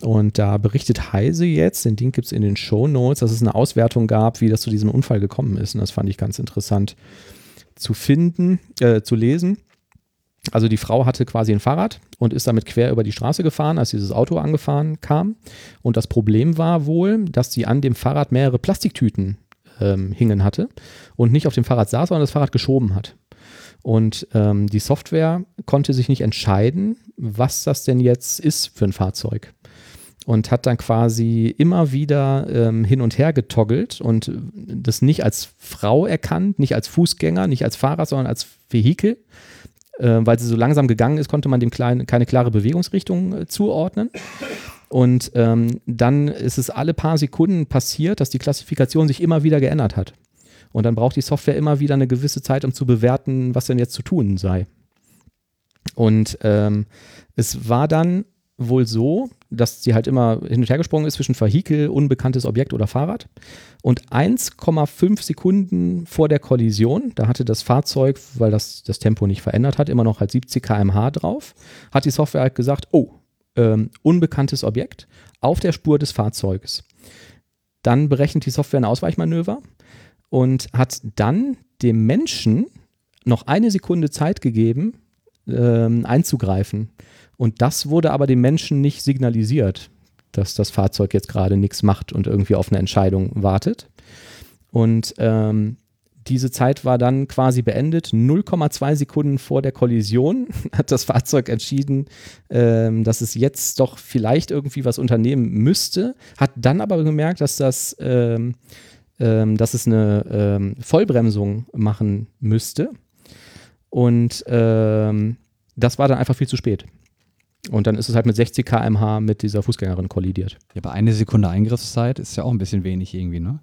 Und da berichtet Heise jetzt, den Link gibt es in den Show Notes, dass es eine Auswertung gab, wie das zu diesem Unfall gekommen ist. Und das fand ich ganz interessant zu finden, äh, zu lesen. Also die Frau hatte quasi ein Fahrrad und ist damit quer über die Straße gefahren, als dieses Auto angefahren kam. Und das Problem war wohl, dass sie an dem Fahrrad mehrere Plastiktüten ähm, hingen hatte und nicht auf dem Fahrrad saß, sondern das Fahrrad geschoben hat. Und ähm, die Software konnte sich nicht entscheiden, was das denn jetzt ist für ein Fahrzeug. Und hat dann quasi immer wieder ähm, hin und her getoggelt und das nicht als Frau erkannt, nicht als Fußgänger, nicht als Fahrer, sondern als Vehikel. Äh, weil sie so langsam gegangen ist, konnte man dem kleinen, keine klare Bewegungsrichtung äh, zuordnen. Und ähm, dann ist es alle paar Sekunden passiert, dass die Klassifikation sich immer wieder geändert hat. Und dann braucht die Software immer wieder eine gewisse Zeit, um zu bewerten, was denn jetzt zu tun sei. Und ähm, es war dann wohl so, dass sie halt immer hin und her gesprungen ist zwischen Vehikel, unbekanntes Objekt oder Fahrrad. Und 1,5 Sekunden vor der Kollision, da hatte das Fahrzeug, weil das das Tempo nicht verändert hat, immer noch halt 70 km/h drauf, hat die Software halt gesagt, oh, ähm, unbekanntes Objekt auf der Spur des Fahrzeuges. Dann berechnet die Software ein Ausweichmanöver und hat dann dem Menschen noch eine Sekunde Zeit gegeben, ähm, einzugreifen. Und das wurde aber dem Menschen nicht signalisiert, dass das Fahrzeug jetzt gerade nichts macht und irgendwie auf eine Entscheidung wartet. Und ähm, diese Zeit war dann quasi beendet. 0,2 Sekunden vor der Kollision <laughs> hat das Fahrzeug entschieden, ähm, dass es jetzt doch vielleicht irgendwie was unternehmen müsste, hat dann aber gemerkt, dass das ähm, ähm, dass es eine ähm, Vollbremsung machen müsste. Und ähm, das war dann einfach viel zu spät. Und dann ist es halt mit 60 km/h mit dieser Fußgängerin kollidiert. Ja, aber eine Sekunde Eingriffszeit ist ja auch ein bisschen wenig irgendwie, ne?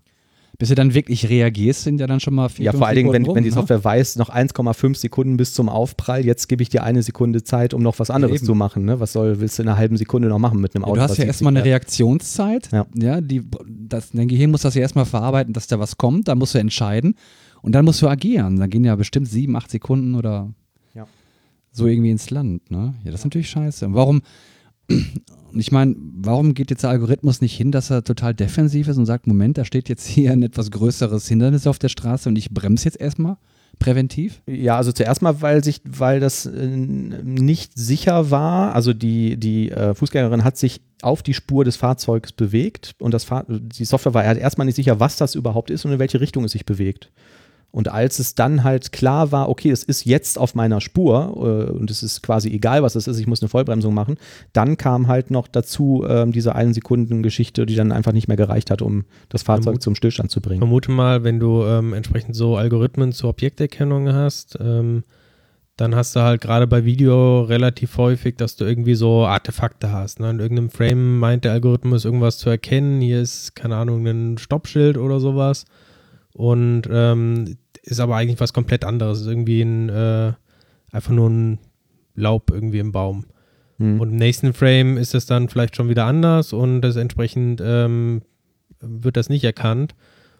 Bis du dann wirklich reagierst, sind ja dann schon mal vier, Ja, vor allen Dingen, wenn, Sekunden wenn die rum, ne? Software weiß, noch 1,5 Sekunden bis zum Aufprall, jetzt gebe ich dir eine Sekunde Zeit, um noch was anderes Eben. zu machen. Ne? Was soll, willst du in einer halben Sekunde noch machen mit einem Ja, Auto? du hast ja 70 erstmal eine? Reaktionszeit. Ja. die, das, dein Gehirn muss das ja erstmal verarbeiten, dass da was kommt. Da musst du entscheiden. Und dann musst du agieren. Dann gehen ja bestimmt sieben, acht Sekunden oder Ja. So irgendwie ins Land. Ne? Ja, das ist natürlich scheiße. Und warum, <clears throat> ich meine, warum geht jetzt der Algorithmus nicht hin, dass er total defensiv ist und sagt, Moment, da steht jetzt hier ein etwas größeres Hindernis auf der Straße und ich bremse jetzt erstmal präventiv? Ja, also zuerst mal, weil sich, weil das äh, nicht sicher war. Also die, die äh, Fußgängerin hat sich auf die Spur des Fahrzeugs bewegt und das Fahr die Software war erstmal nicht sicher, was das überhaupt ist und in welche Richtung es sich bewegt. Und als es dann halt klar war, okay, es ist jetzt auf meiner Spur äh, und es ist quasi egal, was es ist, ich muss eine Vollbremsung machen, dann kam halt noch dazu ähm, diese einen Sekunden Geschichte, die dann einfach nicht mehr gereicht hat, um das Fahrzeug Vermut- zum Stillstand zu bringen. vermute mal, wenn du ähm, entsprechend so Algorithmen zur Objekterkennung hast, ähm, dann hast du halt gerade bei Video relativ häufig, dass du irgendwie so Artefakte hast. Ne? In irgendeinem Frame meint der Algorithmus irgendwas zu erkennen. Hier ist, keine Ahnung, ein Stoppschild oder sowas. Und ähm, ist aber eigentlich was komplett anderes. Ist irgendwie ein, äh, einfach nur ein Laub irgendwie im Baum. Hm. Und im nächsten Frame ist es dann vielleicht schon wieder anders und das entsprechend ähm, wird das nicht erkannt.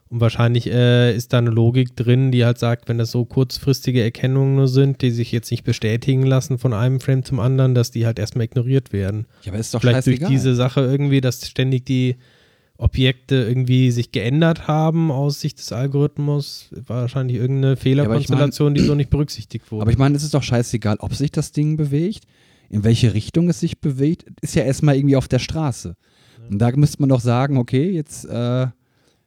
Und wahrscheinlich äh, ist da eine Logik drin, die halt sagt, wenn das so kurzfristige Erkennungen nur sind, die sich jetzt nicht bestätigen lassen von einem Frame zum anderen, dass die halt erstmal ignoriert werden. Ja, aber ist doch Vielleicht scheißegal. durch diese Sache irgendwie, dass ständig die Objekte irgendwie sich geändert haben aus Sicht des Algorithmus, wahrscheinlich irgendeine Fehlerkonstellation, die so nicht berücksichtigt wurde. Aber ich meine, es ist doch scheißegal, ob sich das Ding bewegt, in welche Richtung es sich bewegt, ist ja erstmal irgendwie auf der Straße. Und da müsste man doch sagen, okay, jetzt äh,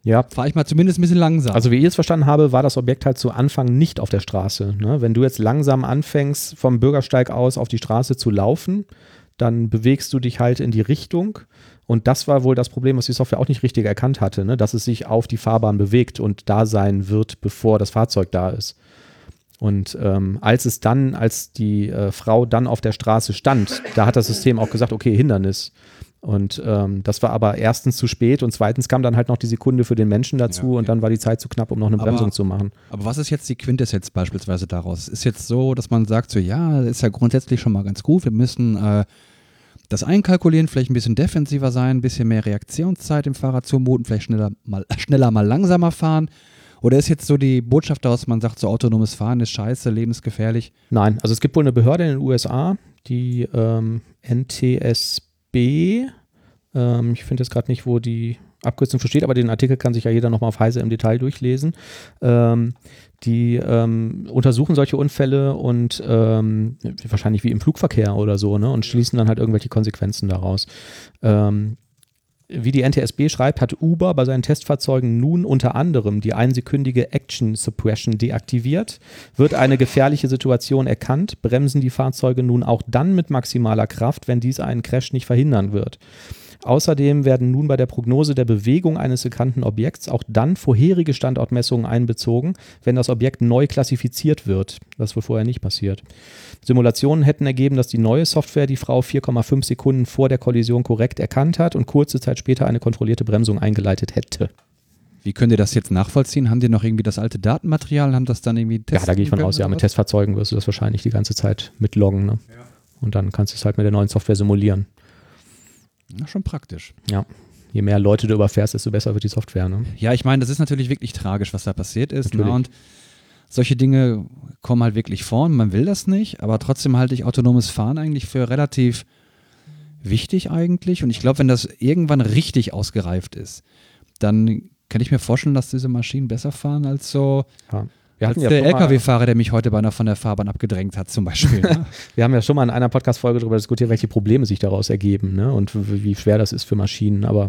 Ja. fahre ich mal zumindest ein bisschen langsam. Also wie ich es verstanden habe, war das Objekt halt zu Anfang nicht auf der Straße. Ne? Wenn du jetzt langsam anfängst, vom Bürgersteig aus auf die Straße zu laufen, dann bewegst du dich halt in die Richtung. Und das war wohl das Problem, was die Software auch nicht richtig erkannt hatte, ne? dass es sich auf die Fahrbahn bewegt und da sein wird, bevor das Fahrzeug da ist. Und ähm, als es dann, als die äh, Frau dann auf der Straße stand, da hat das System auch gesagt, okay, Hindernis. Und ähm, das war aber erstens zu spät und zweitens kam dann halt noch die Sekunde für den Menschen dazu Ja, okay. und dann war die Zeit zu knapp, um noch eine Aber- Bremsung zu machen. Aber was ist jetzt die Quintessenz beispielsweise daraus? Ist jetzt so, dass man sagt, so ja, ist ja grundsätzlich schon mal ganz gut. Wir müssen äh, das einkalkulieren, vielleicht ein bisschen defensiver sein, ein bisschen mehr Reaktionszeit dem Fahrer zumuten, vielleicht schneller mal, <laughs> schneller mal langsamer fahren. Oder ist jetzt so die Botschaft daraus, man sagt, so autonomes Fahren ist scheiße, lebensgefährlich. Nein, also es gibt wohl eine Behörde in den USA, die ähm, NTSB, ähm, ich finde jetzt gerade nicht, wo die Abkürzung versteht, aber den Artikel kann sich ja jeder nochmal auf Heise im Detail durchlesen. Ähm, die ähm, untersuchen solche Unfälle und ähm, wahrscheinlich wie im Flugverkehr oder so, ne? Und schließen dann halt irgendwelche Konsequenzen daraus. Ähm, wie die NTSB schreibt, hat Uber bei seinen Testfahrzeugen nun unter anderem die einsekündige Action Suppression deaktiviert. Wird eine gefährliche Situation erkannt, bremsen die Fahrzeuge nun auch dann mit maximaler Kraft, wenn dies einen Crash nicht verhindern wird. Außerdem werden nun bei der Prognose der Bewegung eines bekannten Objekts auch dann vorherige Standortmessungen einbezogen, wenn das Objekt neu klassifiziert wird, was wohl vorher nicht passiert. Simulationen hätten ergeben, dass die neue Software die Frau 4,5 Sekunden vor der Kollision korrekt erkannt hat und kurze Zeit später eine kontrollierte Bremsung eingeleitet hätte. Wie könnt ihr das jetzt nachvollziehen? Haben die noch irgendwie das alte Datenmaterial, haben das dann irgendwie Ja, testen da gehe ich von aus, ja, mit was? Testfahrzeugen wirst du das wahrscheinlich die ganze Zeit mitloggen. Ne? Und dann kannst du es halt mit der neuen Software simulieren. Ja, schon praktisch. Je mehr Leute du überfährst, desto besser wird die Software. Ne? Ja, ich meine, das ist natürlich wirklich tragisch, was da passiert ist. Ne? Natürlich. Und solche Dinge kommen halt wirklich vor und man will das nicht, aber trotzdem halte ich autonomes Fahren eigentlich für relativ wichtig eigentlich. Und ich glaube, wenn das irgendwann richtig ausgereift ist, dann kann ich mir vorstellen, dass diese Maschinen besser fahren als so Ja. Wir, hatten ja der LKW-Fahrer, der mich heute beinahe von der Fahrbahn abgedrängt hat, zum Beispiel. ne? <laughs> wir haben ja schon mal in einer Podcast-Folge darüber diskutiert, welche Probleme sich daraus ergeben ne? und wie schwer das ist für Maschinen. Aber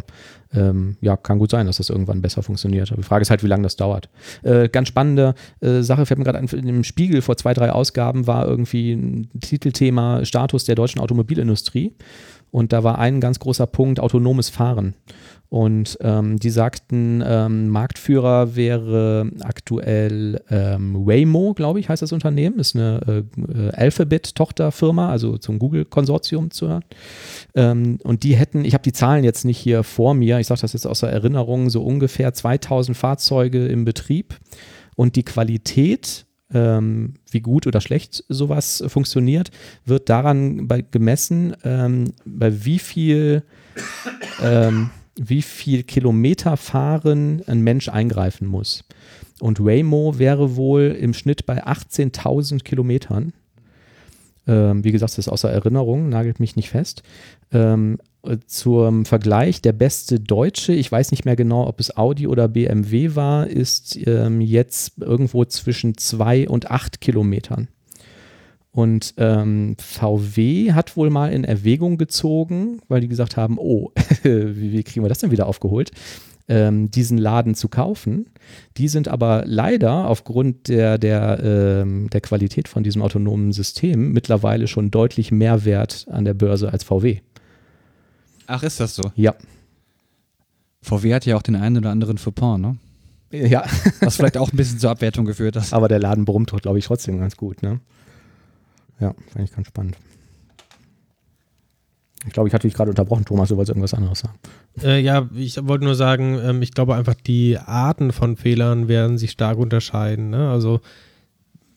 ähm, ja, kann gut sein, dass das irgendwann besser funktioniert. Aber die Frage ist halt, wie lange das dauert. Äh, ganz spannende äh, Sache, fällt mir gerade im Spiegel vor zwei, drei Ausgaben war irgendwie ein Titelthema Status der deutschen Automobilindustrie. Und da war ein ganz großer Punkt autonomes Fahren. Und ähm, die sagten, ähm, Marktführer wäre aktuell ähm, Waymo, glaube ich, heißt das Unternehmen. Ist eine äh, äh, Alphabet-Tochterfirma, also zum Google-Konsortium zu hören. Ähm, und die hätten, ich habe die Zahlen jetzt nicht hier vor mir, ich sage das jetzt aus der Erinnerung, so ungefähr 2000 Fahrzeuge im Betrieb. Und die Qualität, ähm, wie gut oder schlecht sowas funktioniert, wird daran bei, gemessen, ähm, bei wie viel wie viel Kilometer fahren ein Mensch eingreifen muss. Und Waymo wäre wohl im Schnitt bei 18.000 Kilometern. Ähm, wie gesagt, das ist außer Erinnerung, nagelt mich nicht fest. Ähm, äh, zum Vergleich, der beste Deutsche, ich weiß nicht mehr genau, ob es Audi oder BMW war, ist ähm, jetzt irgendwo zwischen 2 und 8 Kilometern. Und ähm, VW hat wohl mal in Erwägung gezogen, weil die gesagt haben, oh, <laughs> wie, wie kriegen wir das denn wieder aufgeholt, ähm, diesen Laden zu kaufen. Die sind aber leider aufgrund der, der, ähm, der Qualität von diesem autonomen System mittlerweile schon deutlich mehr wert an der Börse als VW. Ach, ist das so? Ja. VW hat ja auch den einen oder anderen Fauxpas, ne? Ja, Was vielleicht auch ein bisschen zur Abwertung geführt hat. <laughs> aber der Laden brummt, glaube ich, trotzdem ganz gut, ne? Ja, fand ich ganz spannend. Ich glaube, ich hatte dich gerade unterbrochen, Thomas, du wolltest irgendwas anderes sagen. Äh, ja, ich wollte nur sagen, ähm, ich glaube einfach, die Arten von Fehlern werden sich stark unterscheiden. Ne? Also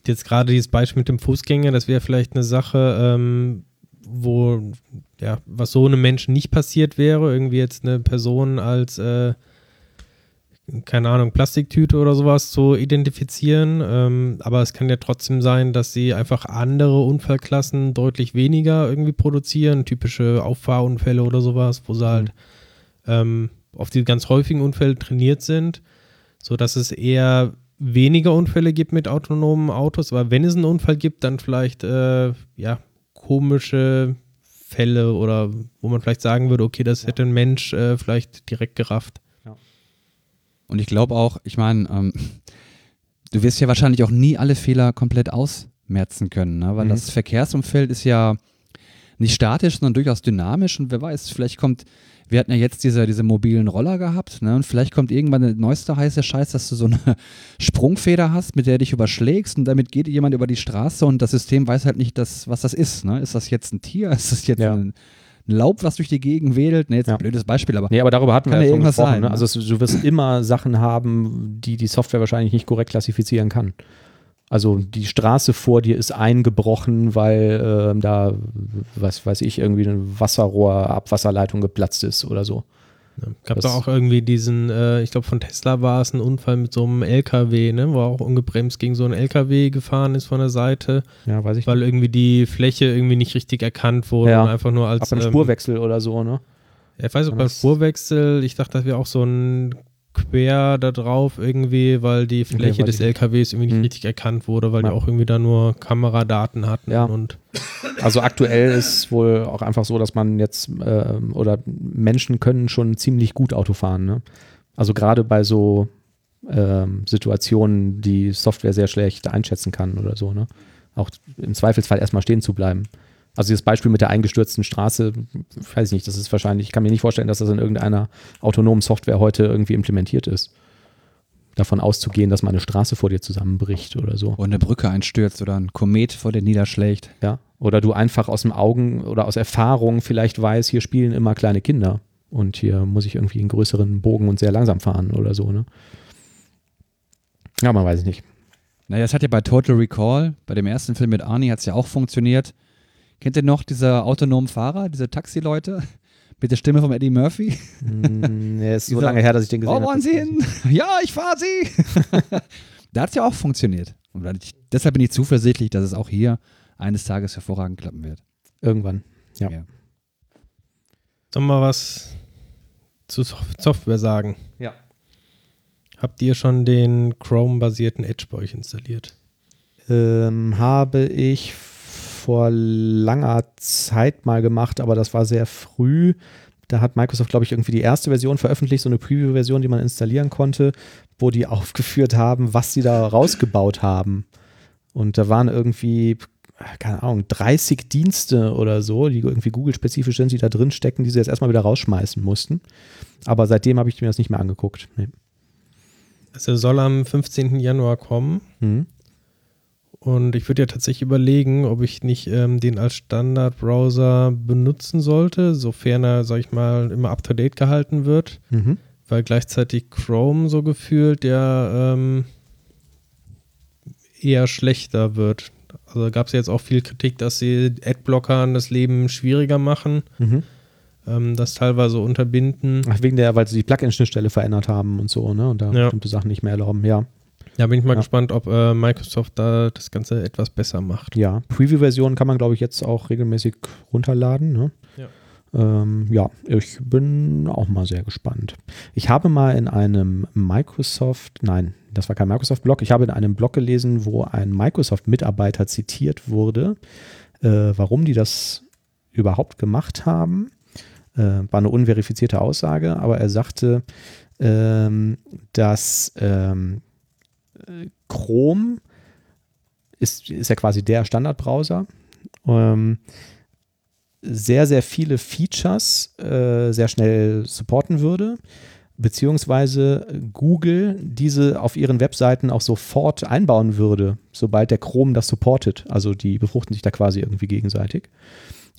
jetzt gerade dieses Beispiel mit dem Fußgänger, das wäre vielleicht eine Sache, ähm, wo, ja, was so einem Menschen nicht passiert wäre, irgendwie jetzt eine Person als, äh, keine Ahnung, Plastiktüte oder sowas zu identifizieren. Ähm, aber es kann ja trotzdem sein, dass sie einfach andere Unfallklassen deutlich weniger irgendwie produzieren, typische Auffahrunfälle oder sowas, wo sie halt ähm, auf die ganz häufigen Unfälle trainiert sind, sodass es eher weniger Unfälle gibt mit autonomen Autos. Aber wenn es einen Unfall gibt, dann vielleicht äh, ja komische Fälle oder wo man vielleicht sagen würde, okay, das hätte ein Mensch äh, vielleicht direkt gerafft. Und ich glaube auch, ich meine, ähm, <laughs> du wirst ja wahrscheinlich auch nie alle Fehler komplett ausmerzen können, ne? weil Mhm. das Verkehrsumfeld ist ja nicht statisch, sondern durchaus dynamisch und wer weiß, vielleicht kommt, wir hatten ja jetzt diese, diese mobilen Roller gehabt ne? und vielleicht kommt irgendwann der neueste heiße Scheiß, dass du so eine <laughs> Sprungfeder hast, mit der du dich überschlägst und damit geht jemand über die Straße und das System weiß halt nicht, das, was das ist. Ne? Ist das jetzt ein Tier? Ist das jetzt Ja. ein Laub, was durch die Gegend wedelt? Ne, jetzt Ja. ein blödes Beispiel, aber Nee, aber darüber hatten wir ja schon irgendwas gesprochen. sein, ne? ne? Also es, du wirst immer Sachen haben, die die Software wahrscheinlich nicht korrekt klassifizieren kann. Also die Straße vor dir ist eingebrochen, weil ähm, da, was weiß ich, irgendwie ein Wasserrohr, Abwasserleitung geplatzt ist oder so. Ja, gab da auch irgendwie diesen, äh, ich glaube von Tesla war es ein Unfall mit so einem LKW, ne, wo er auch ungebremst gegen so einen LKW gefahren ist von der Seite, Ja, weiß ich weil irgendwie die Fläche irgendwie nicht richtig erkannt wurde Ja. und einfach nur als Ab beim ähm, Spurwechsel oder so, ne? Ich weiß auch beim Spurwechsel, ich dachte, das wäre auch so ein Quer da drauf irgendwie, weil die Fläche weiß des ich nicht. LKWs irgendwie nicht Hm. richtig erkannt wurde, weil Ja. die auch irgendwie da nur Kameradaten hatten Ja. und Also aktuell ist wohl auch einfach so, dass man jetzt ähm, oder Menschen können schon ziemlich gut Auto fahren. Ne? Also gerade bei so ähm, Situationen, die Software sehr schlecht einschätzen kann oder so. Ne? Auch im Zweifelsfall erstmal stehen zu bleiben. Also dieses Beispiel mit der eingestürzten Straße, weiß ich nicht, das ist wahrscheinlich, ich kann mir nicht vorstellen, dass das in irgendeiner autonomen Software heute irgendwie implementiert ist. Davon auszugehen, dass mal eine Straße vor dir zusammenbricht oder so. und eine Brücke einstürzt oder ein Komet vor dir niederschlägt. Ja. Oder du einfach aus dem Augen oder aus Erfahrung vielleicht weißt, hier spielen immer kleine Kinder und hier muss ich irgendwie einen größeren Bogen und sehr langsam fahren oder so, ne? Ja, man weiß es nicht. Naja, das hat ja bei Total Recall, bei dem ersten Film mit Arnie, hat es ja auch funktioniert. Kennt ihr noch diese autonomen Fahrer, diese Taxileute? <laughs> Mit der Stimme von Eddie Murphy? Mm, ja, ist so lange her, dass ich den gesehen Oh, habe. wollen Sie hin? Ja, ich fahre Sie. <laughs> da hat es ja auch funktioniert. Und ich, deshalb bin ich zuversichtlich, dass es auch hier eines Tages hervorragend klappen wird. Irgendwann. Ja. Ja. Sollen wir mal was zu Sof- Software sagen? Ja. Habt ihr schon den Chrome-basierten Edge bei euch installiert? Ähm, habe ich vor langer Zeit mal gemacht, aber das war sehr früh. Da hat Microsoft, glaube ich, irgendwie die erste Version veröffentlicht, so eine Preview-Version, die man installieren konnte, wo die <laughs> aufgeführt haben, was sie da rausgebaut haben. Und da waren irgendwie, keine Ahnung, 30 Dienste oder so, die irgendwie Google-spezifisch sind, die da drin stecken, die sie jetzt erstmal wieder rausschmeißen mussten. Aber seitdem habe ich mir das nicht mehr angeguckt. Nee. Also soll am 15. Januar kommen. Mhm. Und ich würde ja tatsächlich überlegen, ob ich nicht ähm, den als Standard-Browser benutzen sollte, sofern er, sag ich mal, immer up-to-date gehalten wird. Mhm. Weil gleichzeitig Chrome so gefühlt ja ähm, eher schlechter wird. Also gab es jetzt auch viel Kritik, dass sie Adblockern das Leben schwieriger machen, Mhm. ähm, das teilweise unterbinden. Ach, wegen der, weil sie die Plugin-Schnittstelle verändert haben und so, ne? Und da Ja. bestimmte Sachen nicht mehr erlauben. Ja. Da bin ich mal Ja. gespannt, ob äh, Microsoft da das Ganze etwas besser macht. Ja. Preview-Version kann man, glaube ich, jetzt auch regelmäßig runterladen, ne? Ja. Ähm, ja, ich bin auch mal sehr gespannt. Ich habe mal in einem Microsoft, nein, das war kein Microsoft-Blog, ich habe in einem Blog gelesen, wo ein Microsoft-Mitarbeiter zitiert wurde, äh, warum die das überhaupt gemacht haben. Äh, war eine unverifizierte Aussage, aber er sagte, ähm, dass ähm, äh, Chrome ist, ist ja quasi der Standardbrowser. Ähm, sehr, sehr viele Features äh, sehr schnell supporten würde, beziehungsweise Google diese auf ihren Webseiten auch sofort einbauen würde, sobald der Chrome das supportet. Also die befruchten sich da quasi irgendwie gegenseitig.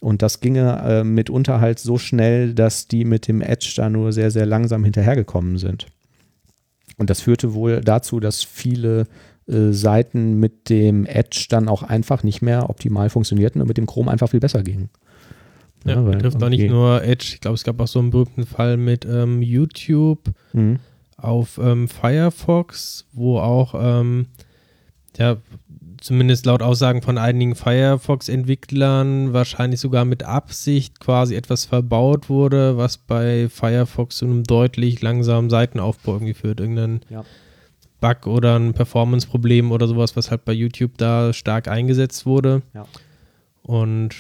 Und das ginge äh, mitunter halt so schnell, dass die mit dem Edge da nur sehr, sehr langsam hinterhergekommen sind. Und das führte wohl dazu, dass viele äh, Seiten mit dem Edge dann auch einfach nicht mehr optimal funktionierten und mit dem Chrome einfach viel besser gingen. Ja, Ja, weil betrifft auch nicht nur Edge. Ich glaube, es gab auch so einen berühmten Fall mit ähm, YouTube, Mhm. auf ähm, Firefox, wo auch, ähm, ja, zumindest laut Aussagen von einigen Firefox-Entwicklern wahrscheinlich sogar mit Absicht quasi etwas verbaut wurde, was bei Firefox zu einem deutlich langsamen Seitenaufbau irgendwie führt. Irgendein Ja. Bug oder ein Performance-Problem oder sowas, was halt bei YouTube da stark eingesetzt wurde. Ja. Und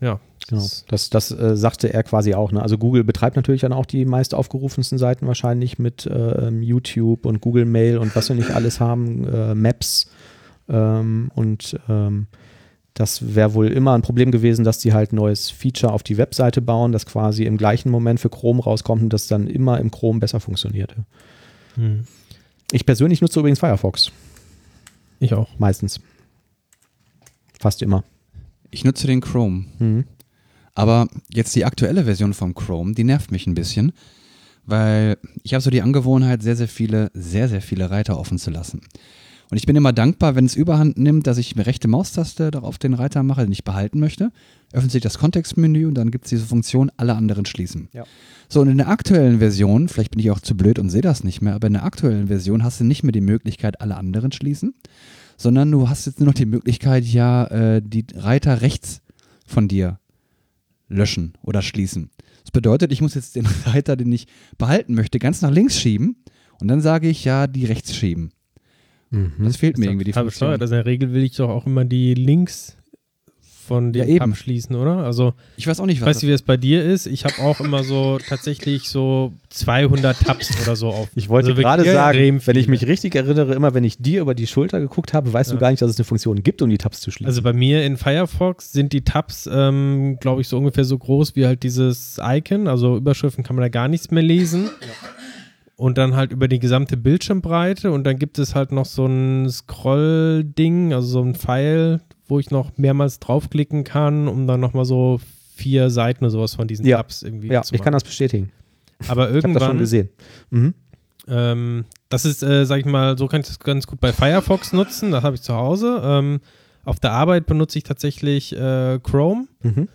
ja, Genau. das- Das, äh, sagte er quasi auch. Ne? Also Google betreibt natürlich dann auch die meist aufgerufensten Seiten wahrscheinlich mit ähm, YouTube und Google Mail und was wir nicht alles haben, äh, Maps. Ähm, und ähm, das wäre wohl immer ein Problem gewesen, dass die halt ein neues Feature auf die Webseite bauen, das quasi im gleichen Moment für Chrome rauskommt und das dann immer im Chrome besser funktionierte. hm. Ich persönlich nutze übrigens Firefox, ich auch. meistens. Fast immer. Ich nutze den Chrome. Mhm. Aber jetzt die aktuelle Version vom Chrome, die nervt mich ein bisschen, weil ich habe so die Angewohnheit, sehr, sehr viele, sehr, sehr viele Reiter offen zu lassen. Und ich bin immer dankbar, wenn es überhand nimmt, dass ich mir rechte Maustaste darauf den Reiter mache, den ich behalten möchte. Öffnet sich das Kontextmenü und dann gibt es diese Funktion, alle anderen schließen. Ja. So, und in der aktuellen Version, vielleicht bin ich auch zu blöd und sehe das nicht mehr, aber in der aktuellen Version hast du nicht mehr die Möglichkeit, alle anderen schließen, sondern du hast jetzt nur noch die Möglichkeit, ja, äh, die Reiter rechts von dir löschen oder schließen. Das bedeutet, ich muss jetzt den <laughs> Reiter, den ich behalten möchte, ganz nach links schieben und dann sage ich ja, die rechts schieben. Mhm. Das fehlt mir irgendwie die Funktion. bescheuert. Also in der Regel will ich doch auch immer die Links von Ja, dem eben. abschließen, oder? Also Ich weiß auch nicht, ich was weiß nicht, wie das bei dir ist. Ich habe auch immer so <laughs> tatsächlich so 200 Tabs oder so auf. Ich wollte Also gerade sagen, wenn ich mich richtig erinnere, immer wenn ich dir über die Schulter geguckt habe, weißt du Ja. gar nicht, dass es eine Funktion gibt, um die Tabs zu schließen. Also bei mir in Firefox sind die Tabs, ähm, glaube ich, so ungefähr so groß wie halt dieses Icon. Also Überschriften kann man da gar nichts mehr lesen. Und dann halt über die gesamte Bildschirmbreite. Und dann gibt es halt noch so ein Scroll-Ding, also so ein Pfeil, wo ich noch mehrmals draufklicken kann, um dann nochmal so vier Seiten oder sowas von diesen Ja. Tabs irgendwie ja, zu ich kann machen. das bestätigen. Aber Ich habe das schon irgendwann, gesehen. Mhm. ähm, das ist, äh, sag ich mal, so kann ich das ganz gut bei Firefox nutzen. Das habe ich zu Hause. Ähm, auf der Arbeit benutze ich tatsächlich äh, Chrome Mhm.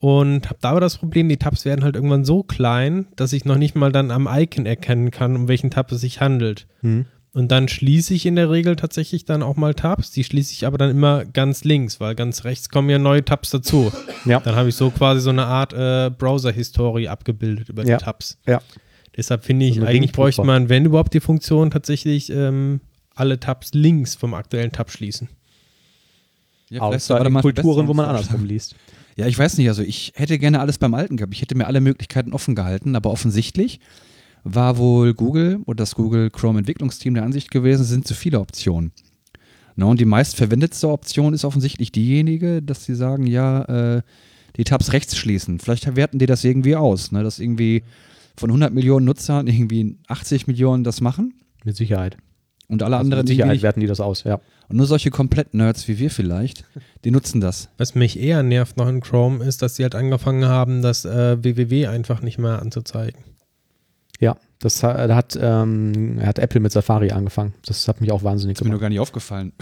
Und habe da aber das Problem, die Tabs werden halt irgendwann so klein, dass ich noch nicht mal dann am Icon erkennen kann, um welchen Tab es sich handelt. Mhm. Und dann schließe ich in der Regel tatsächlich dann auch mal Tabs. Die schließe ich aber dann immer ganz links, weil ganz rechts kommen ja neue Tabs dazu. Ja. Dann habe ich so quasi so eine Art äh, Browser-Historie abgebildet über Ja. die Tabs. Ja. Deshalb finde ich, So eigentlich bräuchte man, wenn überhaupt, die Funktion tatsächlich ähm, alle Tabs links vom aktuellen Tab schließen. Ja, Außer in Kulturen, wo man andersrum <laughs> liest. Ja, ich weiß nicht, also ich hätte gerne alles beim Alten gehabt. Ich hätte mir alle Möglichkeiten offen gehalten, aber offensichtlich war wohl Google oder das Google Chrome Entwicklungsteam der Ansicht gewesen, es sind zu viele Optionen. Na, und die meistverwendetste Option ist offensichtlich diejenige, dass sie sagen, ja, äh, die Tabs rechts schließen. Vielleicht werten die das irgendwie aus, ne, dass irgendwie von 100 Millionen Nutzern irgendwie 80 Millionen das machen Mit Sicherheit. Und alle Also anderen mit irgendwie Sicherheit nicht. werten die das aus, ja. Und nur solche Komplett-Nerds wie wir vielleicht, <laughs> die nutzen das. Was mich eher nervt noch in Chrome ist, dass sie halt angefangen haben, das äh, www einfach nicht mehr anzuzeigen. Ja, das ha- hat, ähm, hat Apple mit Safari angefangen. Das hat mich auch wahnsinnig Ist mir nur gemacht. gar nicht aufgefallen.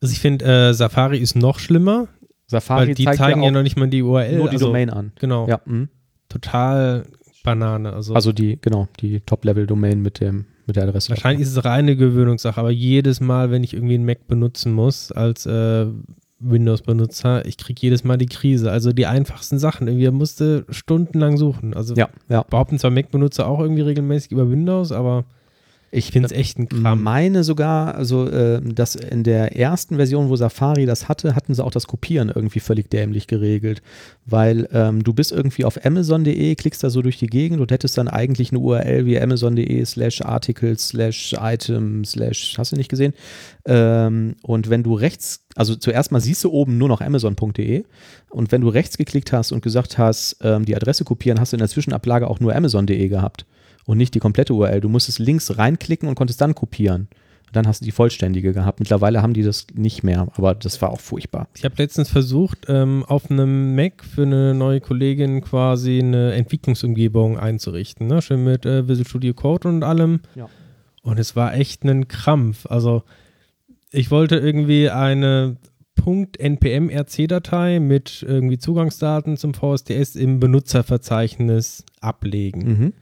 Also ich finde, äh, Safari ist noch schlimmer, Safari weil die zeigt zeigen ja, ja noch nicht mal die URL. nur die also, Domain an. Genau. Ja, mhm. Total Banane. Also, also die, genau, die Top-Level-Domain mit dem mit der Adresse. wahrscheinlich ist es reine Gewöhnungssache, aber jedes Mal, wenn ich irgendwie einen Mac benutzen muss als äh, Windows-Benutzer, ich kriege jedes Mal die Krise. Also die einfachsten Sachen. Irgendwie musste stundenlang suchen. Also Ja, ja. behaupten zwar Mac-Benutzer auch irgendwie regelmäßig über Windows, aber ich finde es echt ein Kram. meine sogar, also äh, dass in der ersten Version, wo Safari das hatte, hatten sie auch das Kopieren irgendwie völlig dämlich geregelt, weil ähm, du bist irgendwie auf amazon.de, klickst da so durch die Gegend und hättest dann eigentlich eine URL wie amazon.de slash articles slash item slash, hast du nicht gesehen? Ähm, und wenn du rechts, also zuerst mal siehst du oben nur noch amazon.de und wenn du rechts geklickt hast und gesagt hast, ähm, die Adresse kopieren, hast du in der Zwischenablage auch nur amazon.de gehabt und nicht die komplette URL. Du musstest links reinklicken und konntest dann kopieren. Dann hast du die vollständige gehabt. Mittlerweile haben die das nicht mehr, aber das war auch furchtbar. Ich habe letztens versucht, ähm, auf einem Mac für eine neue Kollegin quasi eine Entwicklungsumgebung einzurichten. Ne? Schön mit äh, Visual Studio Code und allem. Ja. Und es war echt ein Krampf. Also ich wollte irgendwie eine .npm-rc-Datei mit irgendwie Zugangsdaten zum VSTS im Benutzerverzeichnis ablegen. Mhm.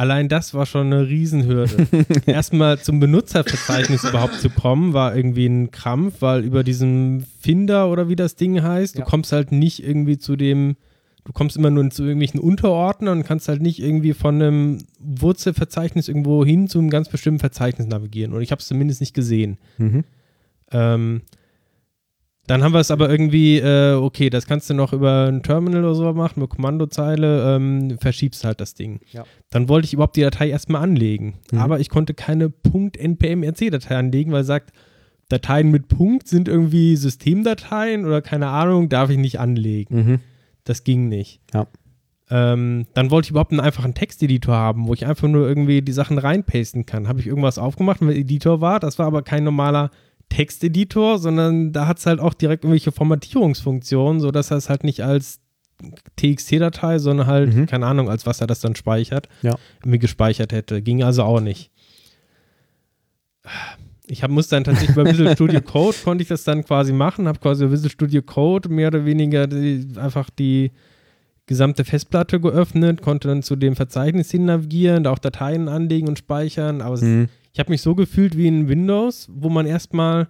Allein das war schon eine Riesenhürde. <laughs> Erstmal zum Benutzerverzeichnis überhaupt zu kommen, war irgendwie ein Krampf, weil über diesen Finder oder wie das Ding heißt, Ja. du kommst halt nicht irgendwie zu dem, du kommst immer nur zu irgendwelchen Unterordnern und kannst halt nicht irgendwie von einem Wurzelverzeichnis irgendwo hin zu einem ganz bestimmten Verzeichnis navigieren. Und ich habe es zumindest nicht gesehen. Mhm. Ähm, dann haben wir es aber irgendwie, äh, okay, das kannst du noch über ein Terminal oder so machen, eine Kommandozeile, ähm, verschiebst halt das Ding. Ja. Dann wollte ich überhaupt die Datei erstmal anlegen. Mhm. Aber ich konnte keine .npmrc-Datei anlegen, weil es sagt, Dateien mit Punkt sind irgendwie Systemdateien oder keine Ahnung, darf ich nicht anlegen. Mhm. Das ging nicht. Ja. Ähm, dann wollte ich überhaupt einen einfachen Texteditor haben, wo ich einfach nur irgendwie die Sachen reinpasten kann. Habe ich irgendwas aufgemacht, wenn der Editor war. Das war aber kein normaler Texteditor, sondern da hat es halt auch direkt irgendwelche Formatierungsfunktionen, sodass er es halt nicht als TXT-Datei, sondern halt, Mhm. keine Ahnung, als was er das dann speichert, Ja. irgendwie gespeichert hätte. Ging also auch nicht. Ich hab, muss dann tatsächlich bei Visual Studio <laughs> Code konnte ich das dann quasi machen, habe quasi bei Visual Studio Code mehr oder weniger die, einfach die gesamte Festplatte geöffnet, konnte dann zu dem Verzeichnis hin navigieren, da auch Dateien anlegen und speichern, aber es, Mhm. Ich habe mich so gefühlt wie in Windows, wo man erstmal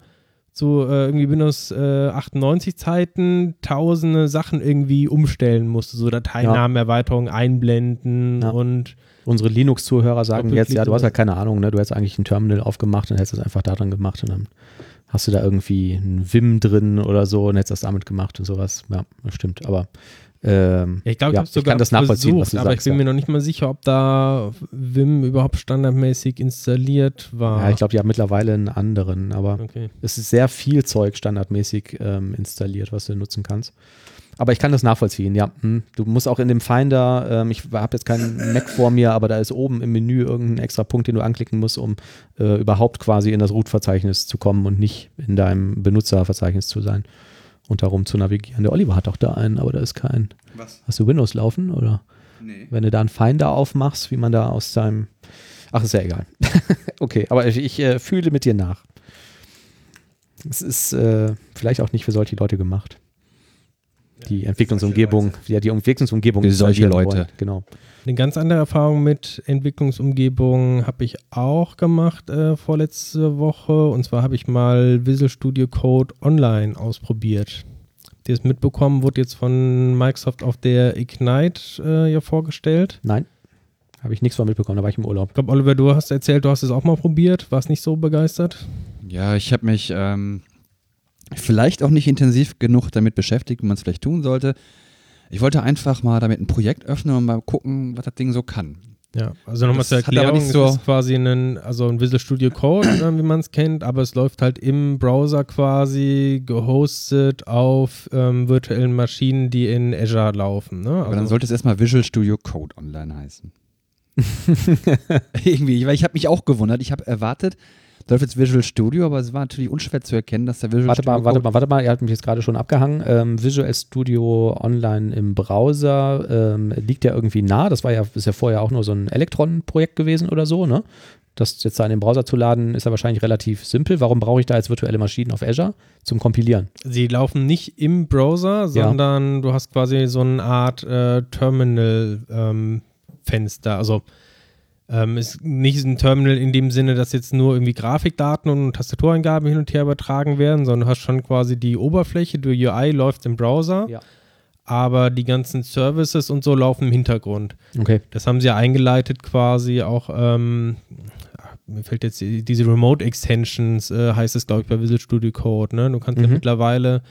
so äh, irgendwie Windows äh, 98 Zeiten tausende Sachen irgendwie umstellen musste, so Dateinamen, Erweiterungen einblenden Ja. und Unsere Linux-Zuhörer sagen jetzt, ja, du hast oder- halt keine Ahnung, ne? Du hättest eigentlich ein Terminal aufgemacht und hättest es einfach daran gemacht und dann hast du da irgendwie ein Vim drin oder so und hättest das damit gemacht und sowas. Ja, das stimmt. Aber ähm, Ja, ich glaube, ich ja, habe sogar kann das nachvollziehen, was versucht, du aber sagst. ich bin mir ja. noch nicht mal sicher, ob da Vim überhaupt standardmäßig installiert war. ja, ich glaube, die haben mittlerweile einen anderen, aber okay. es ist sehr viel Zeug standardmäßig ähm, installiert, was du nutzen kannst. Aber ich kann das nachvollziehen, ja. Hm. Du musst auch in dem Finder, ähm, ich habe jetzt keinen Mac vor mir, aber da ist oben im Menü irgendein extra Punkt, den du anklicken musst, um äh, überhaupt quasi in das Root-Verzeichnis zu kommen und nicht in deinem Benutzerverzeichnis zu sein und darum zu navigieren. Der Oliver hat auch da einen, aber da ist kein. Was? Hast du Windows laufen oder? Nee. Wenn du da einen Finder aufmachst, wie man da aus seinem. Ach, ist ja egal. <laughs> okay, aber ich, ich äh, fühle mit dir nach. Es ist äh, vielleicht auch nicht für solche Leute gemacht. Die Entwicklungsumgebung, ja, die Entwicklungsumgebung. Für solche Leute. wollen. Genau. Eine ganz andere Erfahrung mit Entwicklungsumgebungen habe ich auch gemacht äh, vorletzte Woche. Und zwar habe ich mal Visual Studio Code online ausprobiert. Habt ihr es mitbekommen? Wurde jetzt von Microsoft auf der Ignite äh, ja vorgestellt. Nein, habe ich nichts von mitbekommen, da war ich im Urlaub. Ich glaube, Oliver, du hast erzählt, du hast es auch mal probiert. Warst nicht so begeistert? Ja, ich habe mich ähm, vielleicht auch nicht intensiv genug damit beschäftigt, wie man es vielleicht tun sollte. Ich wollte einfach mal damit ein Projekt öffnen und mal gucken, was das Ding so kann. Ja, also nochmal Das zur Erklärung, nicht so- es ist quasi ein, also ein Visual Studio Code, äh, <coughs> wie man es kennt, aber es läuft halt im Browser quasi gehostet auf ähm, virtuellen Maschinen, die in Azure laufen. Ne? Aber dann Also, sollte es erstmal Visual Studio Code Online heißen. <laughs> <laughs> Irgendwie, weil ich habe mich auch gewundert. Ich habe erwartet, läuft jetzt Visual Studio, aber es war natürlich unschwer zu erkennen, dass der Visual Warte Studio mal, warte mal, warte mal, ihr habt mich jetzt gerade schon abgehangen. Ähm, Visual Studio Online im Browser ähm, liegt ja irgendwie nah. Das war ja, ist ja vorher auch nur so ein Elektron-Projekt gewesen oder so, ne? Das jetzt da in den Browser zu laden, ist ja wahrscheinlich relativ simpel. Warum brauche ich da jetzt virtuelle Maschinen auf Azure? Zum Kompilieren. sie laufen nicht im Browser, sondern du hast quasi so eine Art äh, Terminal-Fenster. also ähm, ist nicht ein Terminal in dem Sinne, dass jetzt nur irgendwie Grafikdaten und Tastatureingaben hin und her übertragen werden, sondern du hast schon quasi die Oberfläche, die UI läuft im Browser, Ja. aber die ganzen Services und so laufen im Hintergrund. Okay. Das haben sie ja eingeleitet quasi auch, ähm, mir fällt jetzt die- diese Remote Extensions, äh, heißt es glaube ich bei Visual Studio Code, ne? Du kannst ja Mhm. mittlerweile,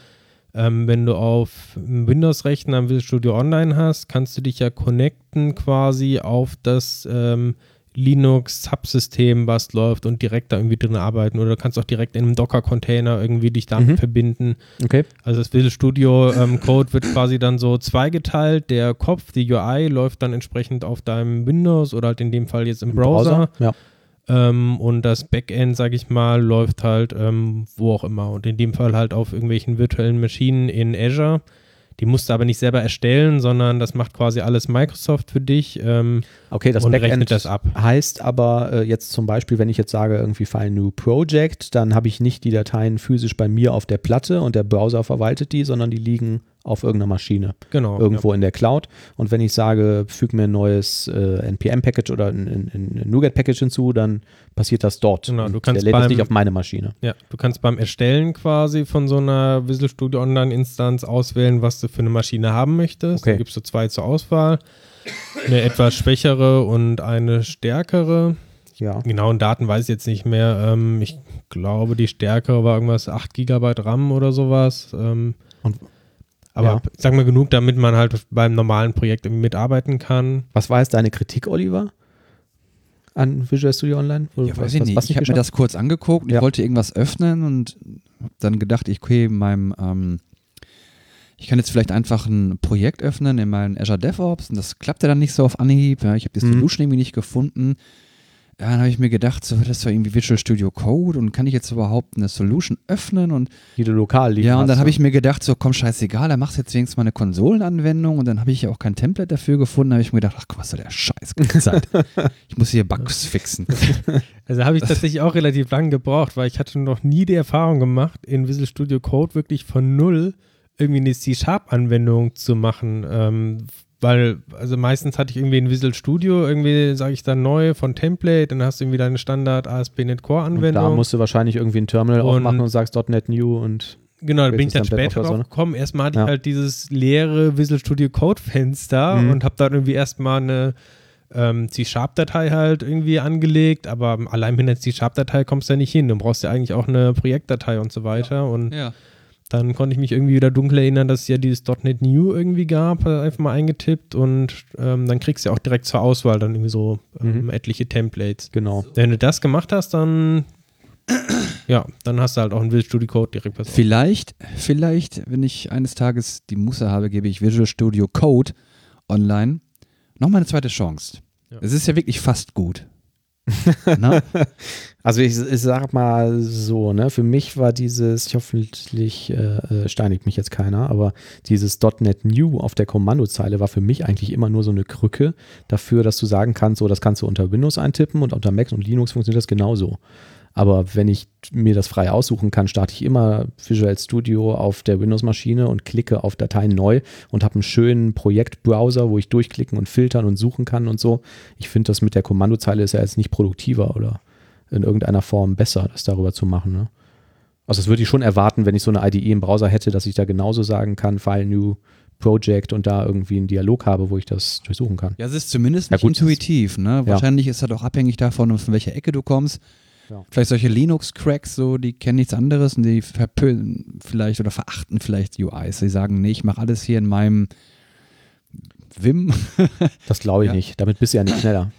ähm, wenn du auf Windows-Rechner ein Visual Studio Online hast, kannst du dich ja connecten quasi auf das ähm, Linux-Subsystem, was läuft und direkt da irgendwie drin arbeiten oder du kannst auch direkt in einem Docker-Container irgendwie dich damit Mhm. verbinden. Okay. Also das Visual Studio ähm, Code wird quasi dann so zweigeteilt. Der Kopf, die UI, läuft dann entsprechend auf deinem Windows oder halt in dem Fall jetzt im, Browser. Ja. Ähm, und das Backend, sag ich mal, läuft halt ähm, wo auch immer. Und in dem Fall halt auf irgendwelchen virtuellen Maschinen in Azure. Die musst du aber nicht selber erstellen, sondern das macht quasi alles Microsoft für dich. Ähm, Okay, das Und Backend rechnet das ab. heißt aber äh, jetzt zum Beispiel, wenn ich jetzt sage, irgendwie File New Project, dann habe ich nicht die Dateien physisch bei mir auf der Platte und der Browser verwaltet die, sondern die liegen auf irgendeiner Maschine. Genau. Irgendwo in der Cloud. Und wenn ich sage, füge mir ein neues äh, NPM-Package oder ein, ein, ein NuGet-Package hinzu, dann passiert das dort. Genau, Und du kannst der lädt beim- nicht auf meine Maschine. Ja, du kannst beim Erstellen quasi von so einer Visual Studio Online-Instanz auswählen, was du für eine Maschine haben möchtest. Okay. Da gibst du zwei zur Auswahl. Eine etwas schwächere und eine stärkere. Ja. Genauen Daten weiß ich jetzt nicht mehr. Ähm, ich glaube, die stärkere war irgendwas 8 GB RAM oder sowas. Ähm, Und- aber ja. ich sag mal genug, damit man halt beim normalen Projekt irgendwie mitarbeiten kann. Was war jetzt deine Kritik, Oliver? An Visual Studio Online? Wo- Ja, was- weiß ich nicht. was Ich habe mir das kurz angeguckt. und Ja. Ich wollte irgendwas öffnen und habe dann gedacht, ich, okay, in meinem, ähm, ich kann jetzt vielleicht einfach ein Projekt öffnen in meinem Azure DevOps und das klappte dann nicht so auf Anhieb. Ja, ich habe die Mhm. Solution irgendwie nicht gefunden. Ja, dann habe ich mir gedacht, so, das doch irgendwie Visual Studio Code und kann ich jetzt überhaupt eine Solution öffnen und die du lokal liegen ja, und dann habe ne? ich mir gedacht, so komm, scheißegal, dann machst jetzt wenigstens mal eine Konsolenanwendung und dann habe ich ja auch kein Template dafür gefunden. Da habe ich mir gedacht, ach, was soll der Scheiß, keine Zeit. <laughs> ich muss hier Bugs fixen. <laughs> Also habe ich tatsächlich auch relativ lang gebraucht, weil ich hatte noch nie die Erfahrung gemacht, in Visual Studio Code wirklich von null irgendwie eine C-Sharp-Anwendung zu machen. Ähm, weil, also meistens hatte ich irgendwie in Visual Studio, irgendwie sage ich dann neu von Template, dann hast du irgendwie deine Standard ASP.NET und Core-Anwendung. da musst du wahrscheinlich irgendwie ein Terminal Und- aufmachen und sagst .NET New und Genau, da bin ich dann später drauf ne? gekommen. Erstmal hatte Ja. ich halt dieses leere Visual Studio Code Fenster Mhm. und habe dann irgendwie erstmal eine ähm, C-Sharp-Datei halt irgendwie angelegt, aber allein mit einer C-Sharp-Datei kommst du ja nicht hin. Du brauchst ja eigentlich auch eine Projektdatei und so weiter. Und Ja. Dann konnte ich mich irgendwie wieder dunkel erinnern, dass es ja dieses .NET New irgendwie gab, äh, einfach mal eingetippt und ähm, dann kriegst du ja auch direkt zur Auswahl dann irgendwie so ähm, Mhm. etliche Templates. genau. Wenn du das gemacht hast, dann <clears throat> ja, dann hast du halt auch einen Visual Studio Code direkt was Vielleicht, vielleicht, wenn ich eines Tages die Muße habe, gebe ich Visual Studio Code online nochmal eine zweite Chance. Ja. Es ist ja wirklich fast gut. <laughs> Na? Also ich, ich sag mal so, ne, für mich war dieses, ich hoffentlich äh, äh, steinigt mich jetzt keiner, aber dieses .NET New auf der Kommandozeile war für mich eigentlich immer nur so eine Krücke dafür, dass du sagen kannst, so das kannst du unter Windows eintippen und unter Mac und Linux funktioniert das genauso. Aber wenn ich mir das frei aussuchen kann, starte ich immer Visual Studio auf der Windows-Maschine und klicke auf Dateien neu und habe einen schönen Projektbrowser, wo ich durchklicken und filtern und suchen kann und so. Ich finde das mit der Kommandozeile ist ja jetzt nicht produktiver oder in irgendeiner Form besser, das darüber zu machen. Ne? Also das würde ich schon erwarten, wenn ich so eine IDE im Browser hätte, dass ich da genauso sagen kann, File New Project und da irgendwie einen Dialog habe, wo ich das durchsuchen kann. Ja, es ist zumindest Ja, gut, intuitiv. Ne? Ja. Wahrscheinlich ist das auch abhängig davon, von welcher Ecke du kommst. Ja. Vielleicht solche Linux-Cracks, so, die kennen nichts anderes und die verpönen vielleicht oder verachten vielleicht UIs. Sie sagen, nee, ich mache alles hier in meinem Vim. Das glaube ich Ja. nicht. Damit bist du ja nicht schneller.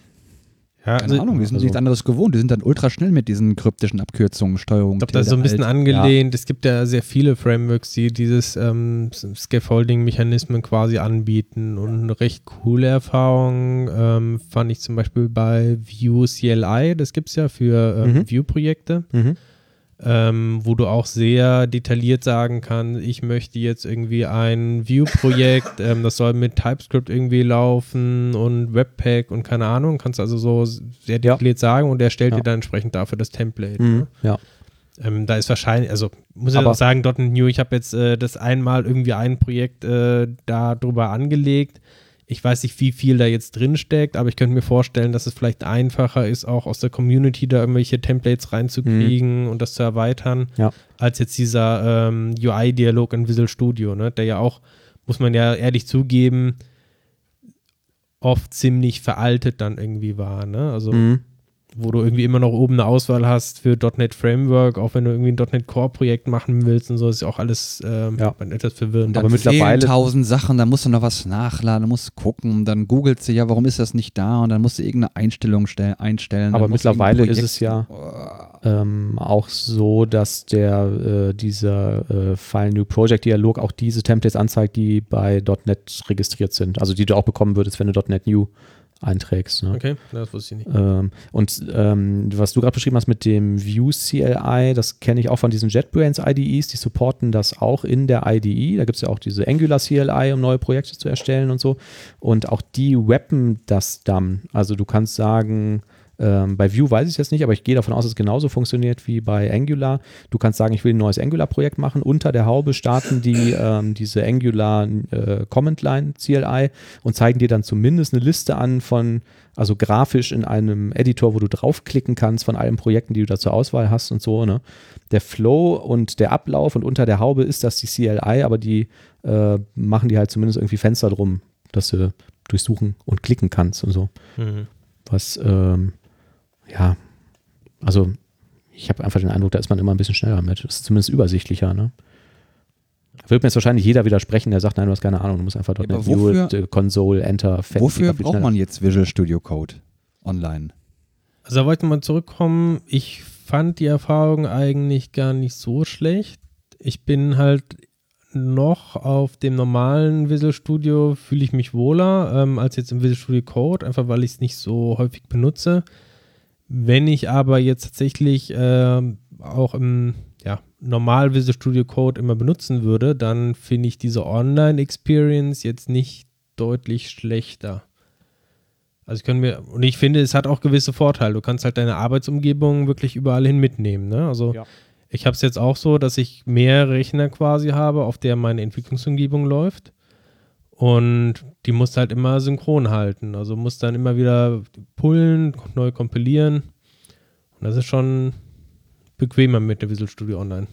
Ja, Keine also, Ahnung, die sind also- nichts anderes gewohnt. Die sind dann ultra schnell mit diesen kryptischen Abkürzungen, Steuerung. Ich glaube, das ist so ein bisschen Alt. angelehnt. Es gibt ja sehr viele Frameworks, die dieses ähm, Scaffolding-Mechanismen quasi anbieten. Und eine recht coole Erfahrung ähm, fand ich zum Beispiel bei Vue CLI. Das gibt es ja für ähm, Mhm. Vue-Projekte, Mhm. Ähm, wo du auch sehr detailliert sagen kannst, ich möchte jetzt irgendwie ein Vue-Projekt, <laughs> ähm, das soll mit TypeScript irgendwie laufen und Webpack und keine Ahnung. Kannst also so sehr Ja. detailliert sagen und er stellt Ja. dir dann entsprechend dafür das Template. Mhm. Ne? Ja. Ähm, da ist wahrscheinlich, also muss ich Aber- auch sagen, .NET New, ich habe jetzt äh, das einmal irgendwie ein Projekt äh, da drüber angelegt. Ich weiß nicht, wie viel da jetzt drin steckt, aber ich könnte mir vorstellen, dass es vielleicht einfacher ist, auch aus der Community da irgendwelche Templates reinzukriegen und das zu erweitern, Mhm. Ja. als jetzt dieser ähm, UI-Dialog in Visual Studio, ne? der ja auch, muss man ja ehrlich zugeben, oft ziemlich veraltet dann irgendwie war. Ne? Also Mhm. Wo du irgendwie immer noch oben eine Auswahl hast für .NET Framework, auch wenn du irgendwie ein .NET Core Projekt machen willst und so, ist ja auch alles ähm, Ja. etwas verwirrend. Dann Aber mittlerweile- tausend Sachen, dann musst du noch was nachladen, musst du gucken, dann googelst du, ja, warum ist das nicht da und dann musst du irgendeine Einstellung stell, einstellen. Aber mittlerweile ist es ja ähm, auch so, dass der äh, dieser äh, File New Project Dialog auch diese Templates anzeigt, die bei .NET registriert sind. Also die du auch bekommen würdest, wenn du .NET New einträgst. Ne? Okay, das wusste ich nicht. Ähm, und ähm, was du gerade beschrieben hast mit dem View CLI, das kenne ich auch von diesen JetBrains IDEs, die supporten das auch in der IDE. Da gibt es ja auch diese Angular CLI, um neue Projekte zu erstellen und so. Und auch die webben das dann. Also du kannst sagen, Ähm, bei Vue weiß ich es jetzt nicht, aber ich gehe davon aus, dass es genauso funktioniert wie bei Angular. Du kannst sagen, ich will ein neues Angular-Projekt machen. Unter der Haube starten die ähm, diese Angular äh, Command Line CLI und zeigen dir dann zumindest eine Liste an von, also grafisch in einem Editor, wo du draufklicken kannst von allen Projekten, die du da zur Auswahl hast und so. Ne? Der Flow und der Ablauf und unter der Haube ist das die CLI, aber die äh, machen die halt zumindest irgendwie Fenster drum, dass du durchsuchen und klicken kannst und so. Mhm. Was, ähm, ja, also ich habe einfach den Eindruck, da ist man immer ein bisschen schneller mit. Das ist zumindest übersichtlicher, ne? Wird mir jetzt wahrscheinlich jeder widersprechen, der sagt, nein, du hast keine Ahnung, du musst einfach dort Ja, wofür- View, äh, Console, Enter, fertig, Wofür braucht schneller. man jetzt Visual Studio Code online? Also da wollte ich mal zurückkommen. Ich fand die Erfahrung eigentlich gar nicht so schlecht. Ich bin halt noch auf dem normalen Visual Studio, fühle ich mich wohler ähm, als jetzt im Visual Studio Code, einfach weil ich es nicht so häufig benutze. Wenn ich aber jetzt tatsächlich ähm, auch im ja, normal Visual Studio Code immer benutzen würde, dann finde ich diese Online-Experience jetzt nicht deutlich schlechter. Also ich kann mir, und ich finde, es hat auch gewisse Vorteile. Du kannst halt deine Arbeitsumgebung wirklich überall hin mitnehmen. Ne? Also Ja. ich habe es jetzt auch so, dass ich mehr Rechner quasi habe, auf der meine Entwicklungsumgebung läuft. Und die musst halt immer synchron halten. Also musst dann immer wieder pullen, neu kompilieren. Und das ist schon bequemer mit der Visual Studio Online.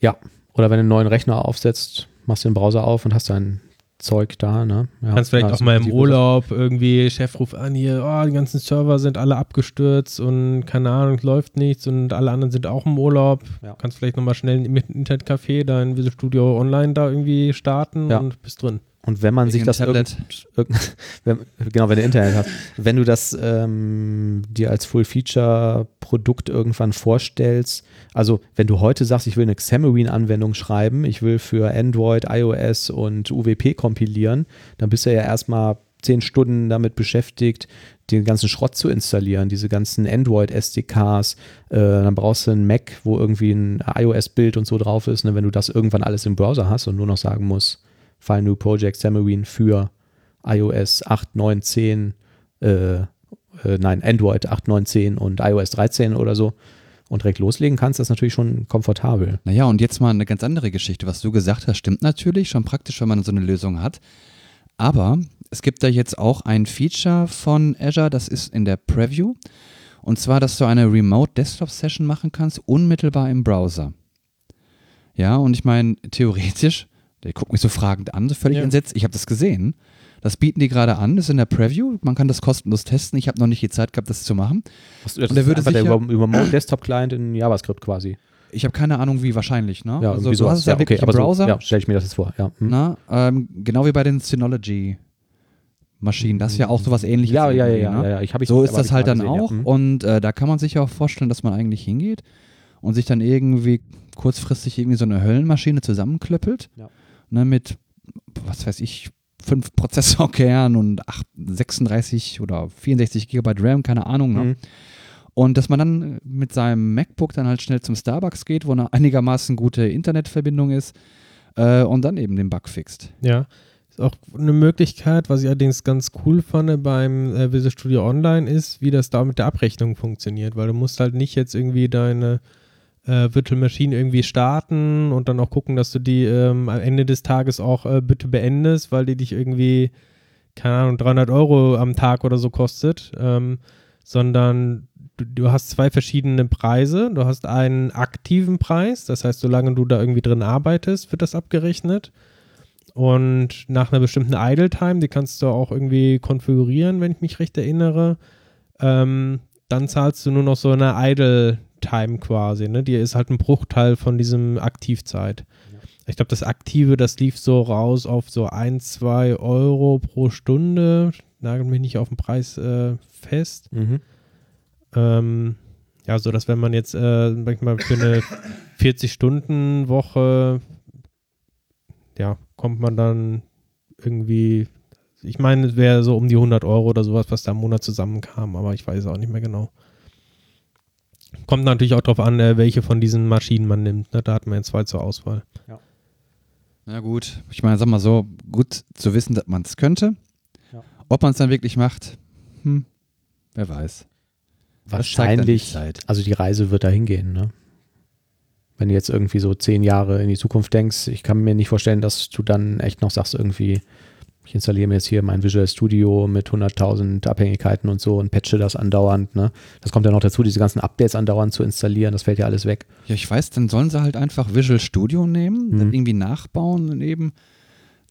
Ja, oder wenn du einen neuen Rechner aufsetzt, machst du den Browser auf und hast dein Zeug da, ne? Ja, Kannst vielleicht auch mal im Urlaub irgendwie, Chef ruft an, hier, oh, die ganzen Server sind alle abgestürzt und keine Ahnung, läuft nichts und alle anderen sind auch im Urlaub. Ja. Kannst vielleicht nochmal schnell mit dem Internetcafé dein Visual Studio Online da irgendwie starten Ja. und bist drin. Und wenn man Wegen sich das Tablet. irgend, irgend, <laughs> wenn, genau, wenn du Internet hast, wenn du das ähm, dir als Full-Feature-Produkt irgendwann vorstellst, also wenn du heute sagst, ich will eine Xamarin-Anwendung schreiben, ich will für Android, iOS und UWP kompilieren, dann bist du ja erstmal zehn Stunden damit beschäftigt, den ganzen Schrott zu installieren, diese ganzen Android-SDKs, äh, dann brauchst du einen Mac, wo irgendwie ein iOS-Bild und so drauf ist, ne, wenn du das irgendwann alles im Browser hast und nur noch sagen musst, File New Project Xamarin für iOS 8, 9, 10, äh, äh, nein, Android 8, 9, 10 und iOS 13 oder so und direkt loslegen kannst, das ist natürlich schon komfortabel. Naja, und jetzt mal eine ganz andere Geschichte. Was du gesagt hast, stimmt natürlich, schon praktisch, wenn man so eine Lösung hat. Aber es gibt da jetzt auch ein Feature von Azure, das ist in der Preview. Und zwar, dass du eine Remote Desktop Session machen kannst, unmittelbar im Browser. Ja, und ich meine, <laughs> theoretisch, der guckt mich so fragend an, so völlig Ja. entsetzt. Ich habe das gesehen. Das bieten die gerade an, das ist in der Preview. Man kann das kostenlos testen. Ich habe noch nicht die Zeit gehabt, das zu machen. Das, das Und der ist würde einfach der sicher- über, Remote <clears throat> Desktop Client in JavaScript quasi. Ich habe keine Ahnung, wie wahrscheinlich. Ne? Ja, also, du hast es ja, wirklich im aber Browser. So, ja, stelle ich mir das jetzt vor. Ja, hm. Na, ähm, genau wie bei den Synology-Maschinen. Das ist ja auch sowas ähnliches. ja, ja, ja, ja, ne? ja, ja. Ich hab ich So ist das halt dann ja. auch. Hm. Und äh, da kann man sich ja auch vorstellen, dass man eigentlich hingeht und sich dann irgendwie kurzfristig irgendwie so eine Höllenmaschine zusammenklöppelt. Ja. Ne, mit, was weiß ich, fünf <laughs> Prozessorkernen und 8, 36 oder 64 Gigabyte RAM, keine Ahnung. Ne? Hm. Und dass man dann mit seinem MacBook dann halt schnell zum Starbucks geht, wo eine einigermaßen gute Internetverbindung ist äh, und dann eben den Bug fixt. Ja, ist auch eine Möglichkeit, was ich allerdings ganz cool fand beim äh, Visual Studio Online ist, wie das da mit der Abrechnung funktioniert, weil du musst halt nicht jetzt irgendwie deine äh, Virtual Machine irgendwie starten und dann auch gucken, dass du die ähm, am Ende des Tages auch äh, bitte beendest, weil die dich irgendwie, keine Ahnung, 300 Euro am Tag oder so kostet, ähm, sondern du, du hast zwei verschiedene Preise. Du hast einen aktiven Preis, das heißt, solange du da irgendwie drin arbeitest, wird das abgerechnet. Und nach einer bestimmten Idle Time, die kannst du auch irgendwie konfigurieren, wenn ich mich recht erinnere, ähm, dann zahlst du nur noch so eine Idle Time quasi. Ne? Die ist halt ein Bruchteil von diesem Aktivzeit. Ich glaube, das Aktive, das lief so raus auf so 1, 2 Euro pro Stunde. Nagelt mich nicht auf den Preis äh, fest. Mhm. Ähm, ja, so dass wenn man jetzt äh, manchmal für eine <coughs> 40-Stunden-Woche, ja, kommt man dann irgendwie, ich meine, es wäre so um die 100 Euro oder sowas, was da im Monat zusammenkam, aber ich weiß es auch nicht mehr genau. Kommt natürlich auch darauf an, äh, welche von diesen Maschinen man nimmt. Ne? Da hat man ja zwei zur Auswahl. Na gut, ich meine, sag mal so, gut zu wissen, dass man es könnte. Ja. Ob man es dann wirklich macht, hm, wer weiß. Die wahrscheinlich, Zeit. also die Reise wird dahin gehen, ne? Wenn du jetzt irgendwie so zehn Jahre in die Zukunft denkst, ich kann mir nicht vorstellen, dass du dann echt noch sagst, irgendwie, ich installiere mir jetzt hier mein Visual Studio mit 100.000 Abhängigkeiten und so und patche das andauernd, ne? Das kommt ja noch dazu, diese ganzen Updates andauernd zu installieren, das fällt ja alles weg. Ja, ich weiß, dann sollen sie halt einfach Visual Studio nehmen, dann Mhm. irgendwie nachbauen und eben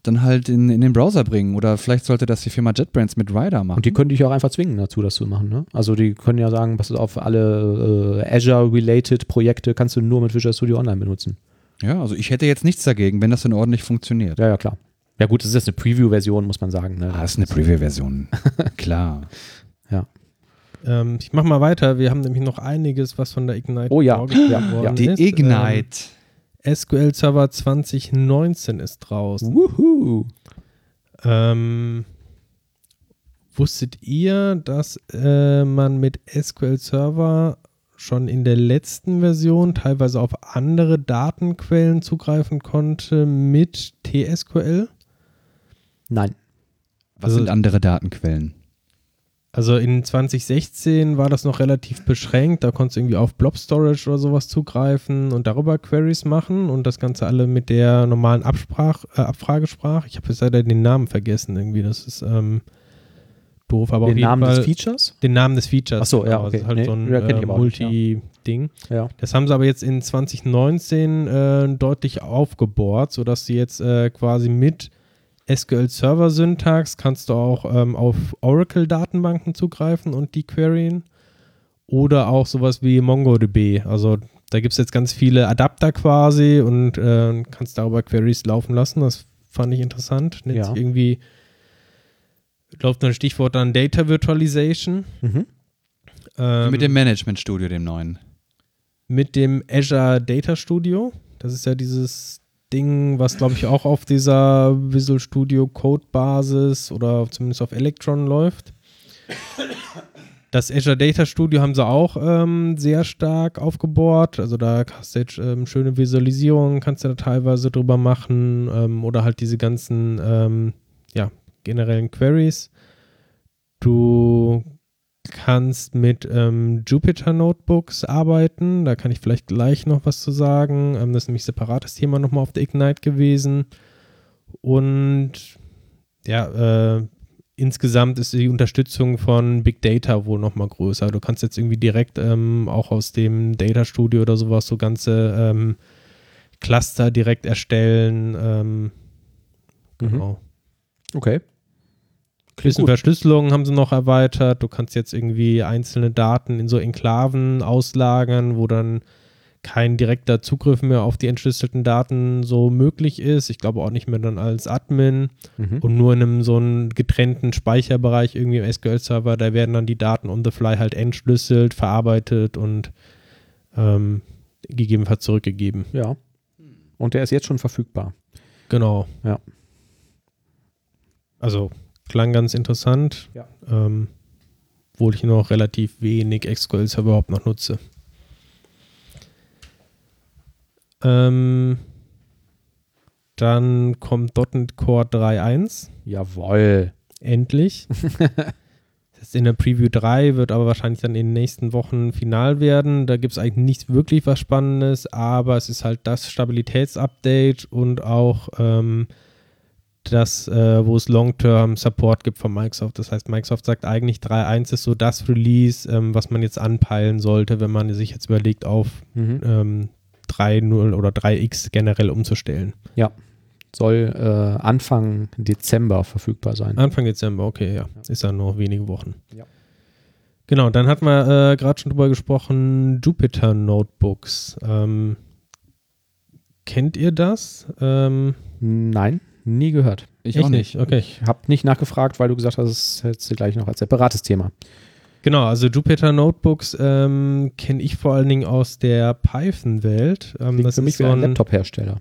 dann halt in, in den Browser bringen. Oder vielleicht sollte das die Firma JetBrains mit Rider machen. Und die können dich auch einfach zwingen dazu, das zu machen. Ne? Also die können ja sagen, pass auf, alle äh, Azure-related Projekte kannst du nur mit Visual Studio Online benutzen. ja, also ich hätte jetzt nichts dagegen, wenn das dann ordentlich funktioniert. Ja, ja, klar. Ja gut, das ist jetzt eine Preview-Version, muss man sagen. Ne? Ah, ist eine Preview-Version. <laughs> Klar. Ähm, ich mach mal weiter. Wir haben nämlich noch einiges, was von der Ignite Oh ja. vorgestellt Ja, worden ja. Die ist. Ignite. Ähm, SQL Server 2019 ist draußen. Wuhu. Ähm, wusstet ihr, dass äh, man mit SQL Server schon in der letzten Version teilweise auf andere Datenquellen zugreifen konnte mit TSQL? Nein. Was Also- sind andere Datenquellen? Also in 2016 war das noch relativ beschränkt. Da konntest du irgendwie auf Blob Storage oder sowas zugreifen und darüber Queries machen und das Ganze alle mit der normalen Absprach, äh, Abfragesprache. Ich habe jetzt leider den Namen vergessen irgendwie. Das ist ähm, doof, aber auf Den jeden Namen Fall des Features? den Namen des Features. Ach so, ja, genau. okay. Das ist halt Nee, so ein äh, nicht, ja. Multi-Ding. Ja. Das haben sie aber jetzt in 2019 äh, deutlich aufgebohrt, sodass sie jetzt äh, quasi mit SQL Server Syntax kannst du auch ähm, auf Oracle Datenbanken zugreifen und die queryen oder auch sowas wie MongoDB. Also da gibt es jetzt ganz viele Adapter quasi und äh, kannst darüber Queries laufen lassen. Das fand ich interessant. Nennt Ja. sich irgendwie läuft ein Stichwort dann Data Virtualization. Mhm. Ähm, mit dem Management Studio, dem neuen. mit dem Azure Data Studio. Das ist ja dieses Ding, was glaube ich auch auf dieser Visual Studio Code Basis oder zumindest auf Electron läuft. Das Azure Data Studio haben sie auch ähm, sehr stark aufgebohrt. Also da hast du jetzt ähm, schöne Visualisierungen, kannst du da teilweise drüber machen ähm, oder halt diese ganzen ähm, ja, generellen Queries. Du kannst mit ähm, Jupyter Notebooks arbeiten. Da kann ich vielleicht gleich noch was zu sagen. Ähm, das ist nämlich separates Thema nochmal auf der Ignite gewesen. Und ja, äh, insgesamt ist die Unterstützung von Big Data wohl nochmal größer. Du kannst jetzt irgendwie direkt ähm, auch aus dem Data Studio oder sowas so ganze ähm, Cluster direkt erstellen. Ähm, Mhm. genau. Okay. Bisschen Verschlüsselung haben sie noch erweitert. Du kannst jetzt irgendwie einzelne Daten in so Enklaven auslagern, wo dann kein direkter Zugriff mehr auf die entschlüsselten Daten so möglich ist. Ich glaube auch nicht mehr dann als Admin Mhm. und nur in einem so einen getrennten Speicherbereich irgendwie im SQL-Server. Da werden dann die Daten on the fly halt entschlüsselt, verarbeitet und ähm, gegebenenfalls zurückgegeben. Ja. Und der ist jetzt schon verfügbar. Genau. Ja. Also klang ganz interessant. Ja. Ähm, obwohl ich noch relativ wenig SQL-Server überhaupt noch nutze. Ähm, dann kommt .NET Core 3.1. Jawoll. Endlich. <laughs> das ist in der Preview 3, wird aber wahrscheinlich dann in den nächsten Wochen final werden. Da gibt es eigentlich nicht wirklich was Spannendes, aber es ist halt das Stabilitätsupdate und auch ähm, das, äh, wo es Long-Term Support gibt von Microsoft. Das heißt, Microsoft sagt eigentlich 3.1 ist so das Release, ähm, was man jetzt anpeilen sollte, wenn man sich jetzt überlegt, auf Mhm. ähm, 3.0 oder 3x generell umzustellen. Soll äh, Anfang Dezember verfügbar sein. Anfang Dezember, okay, ja. Ist ja nur wenige Wochen. Ja. Genau, dann hatten wir äh, gerade schon drüber gesprochen, Jupyter Notebooks. Ähm, kennt ihr das? Ähm, Nein, nie gehört. Ich, Ich auch nicht. okay. Ich habe nicht nachgefragt, weil du gesagt hast, es hättest du gleich noch als separates Thema. genau, also Jupyter Notebooks ähm, kenne ich vor allen Dingen aus der Python-Welt. Ähm, das für mich ist so ein ein Laptop-Hersteller.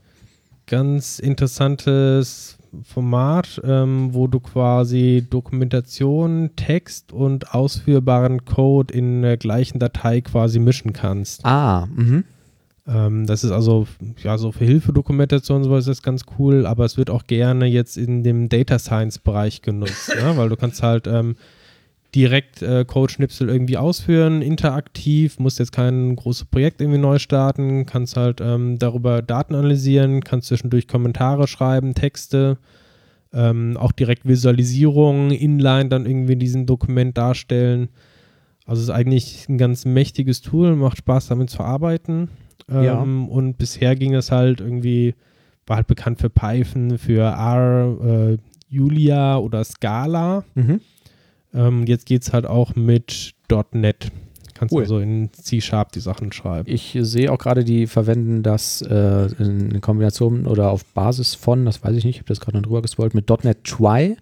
ganz interessantes Format, ähm, wo du quasi Dokumentation, Text und ausführbaren Code in der gleichen Datei quasi mischen kannst. Ah, mhm. Ähm, das ist also, ja, so für Hilfedokumentation und sowas ist das ganz cool, aber es wird auch gerne jetzt in dem Data Science Bereich genutzt, ne? weil du kannst halt ähm, direkt äh, Code-Schnipsel irgendwie ausführen, interaktiv, musst jetzt kein großes Projekt irgendwie neu starten, kannst halt ähm, darüber Daten analysieren, kannst zwischendurch Kommentare schreiben, Texte, ähm, auch direkt Visualisierungen, Inline dann irgendwie in diesem Dokument darstellen. Also es ist eigentlich ein ganz mächtiges Tool, macht Spaß damit zu arbeiten. Ähm, Ja. Und bisher ging es halt irgendwie, war halt bekannt für Python, für R, äh, Julia oder Scala. Mhm. Ähm, jetzt geht es halt auch mit .NET. Kannst Cool. du also in C-Sharp die Sachen schreiben. Ich sehe auch gerade, die verwenden das äh, in Kombination oder auf Basis von, das weiß ich nicht, ich habe das gerade noch drüber gescrollt, mit .NET Try.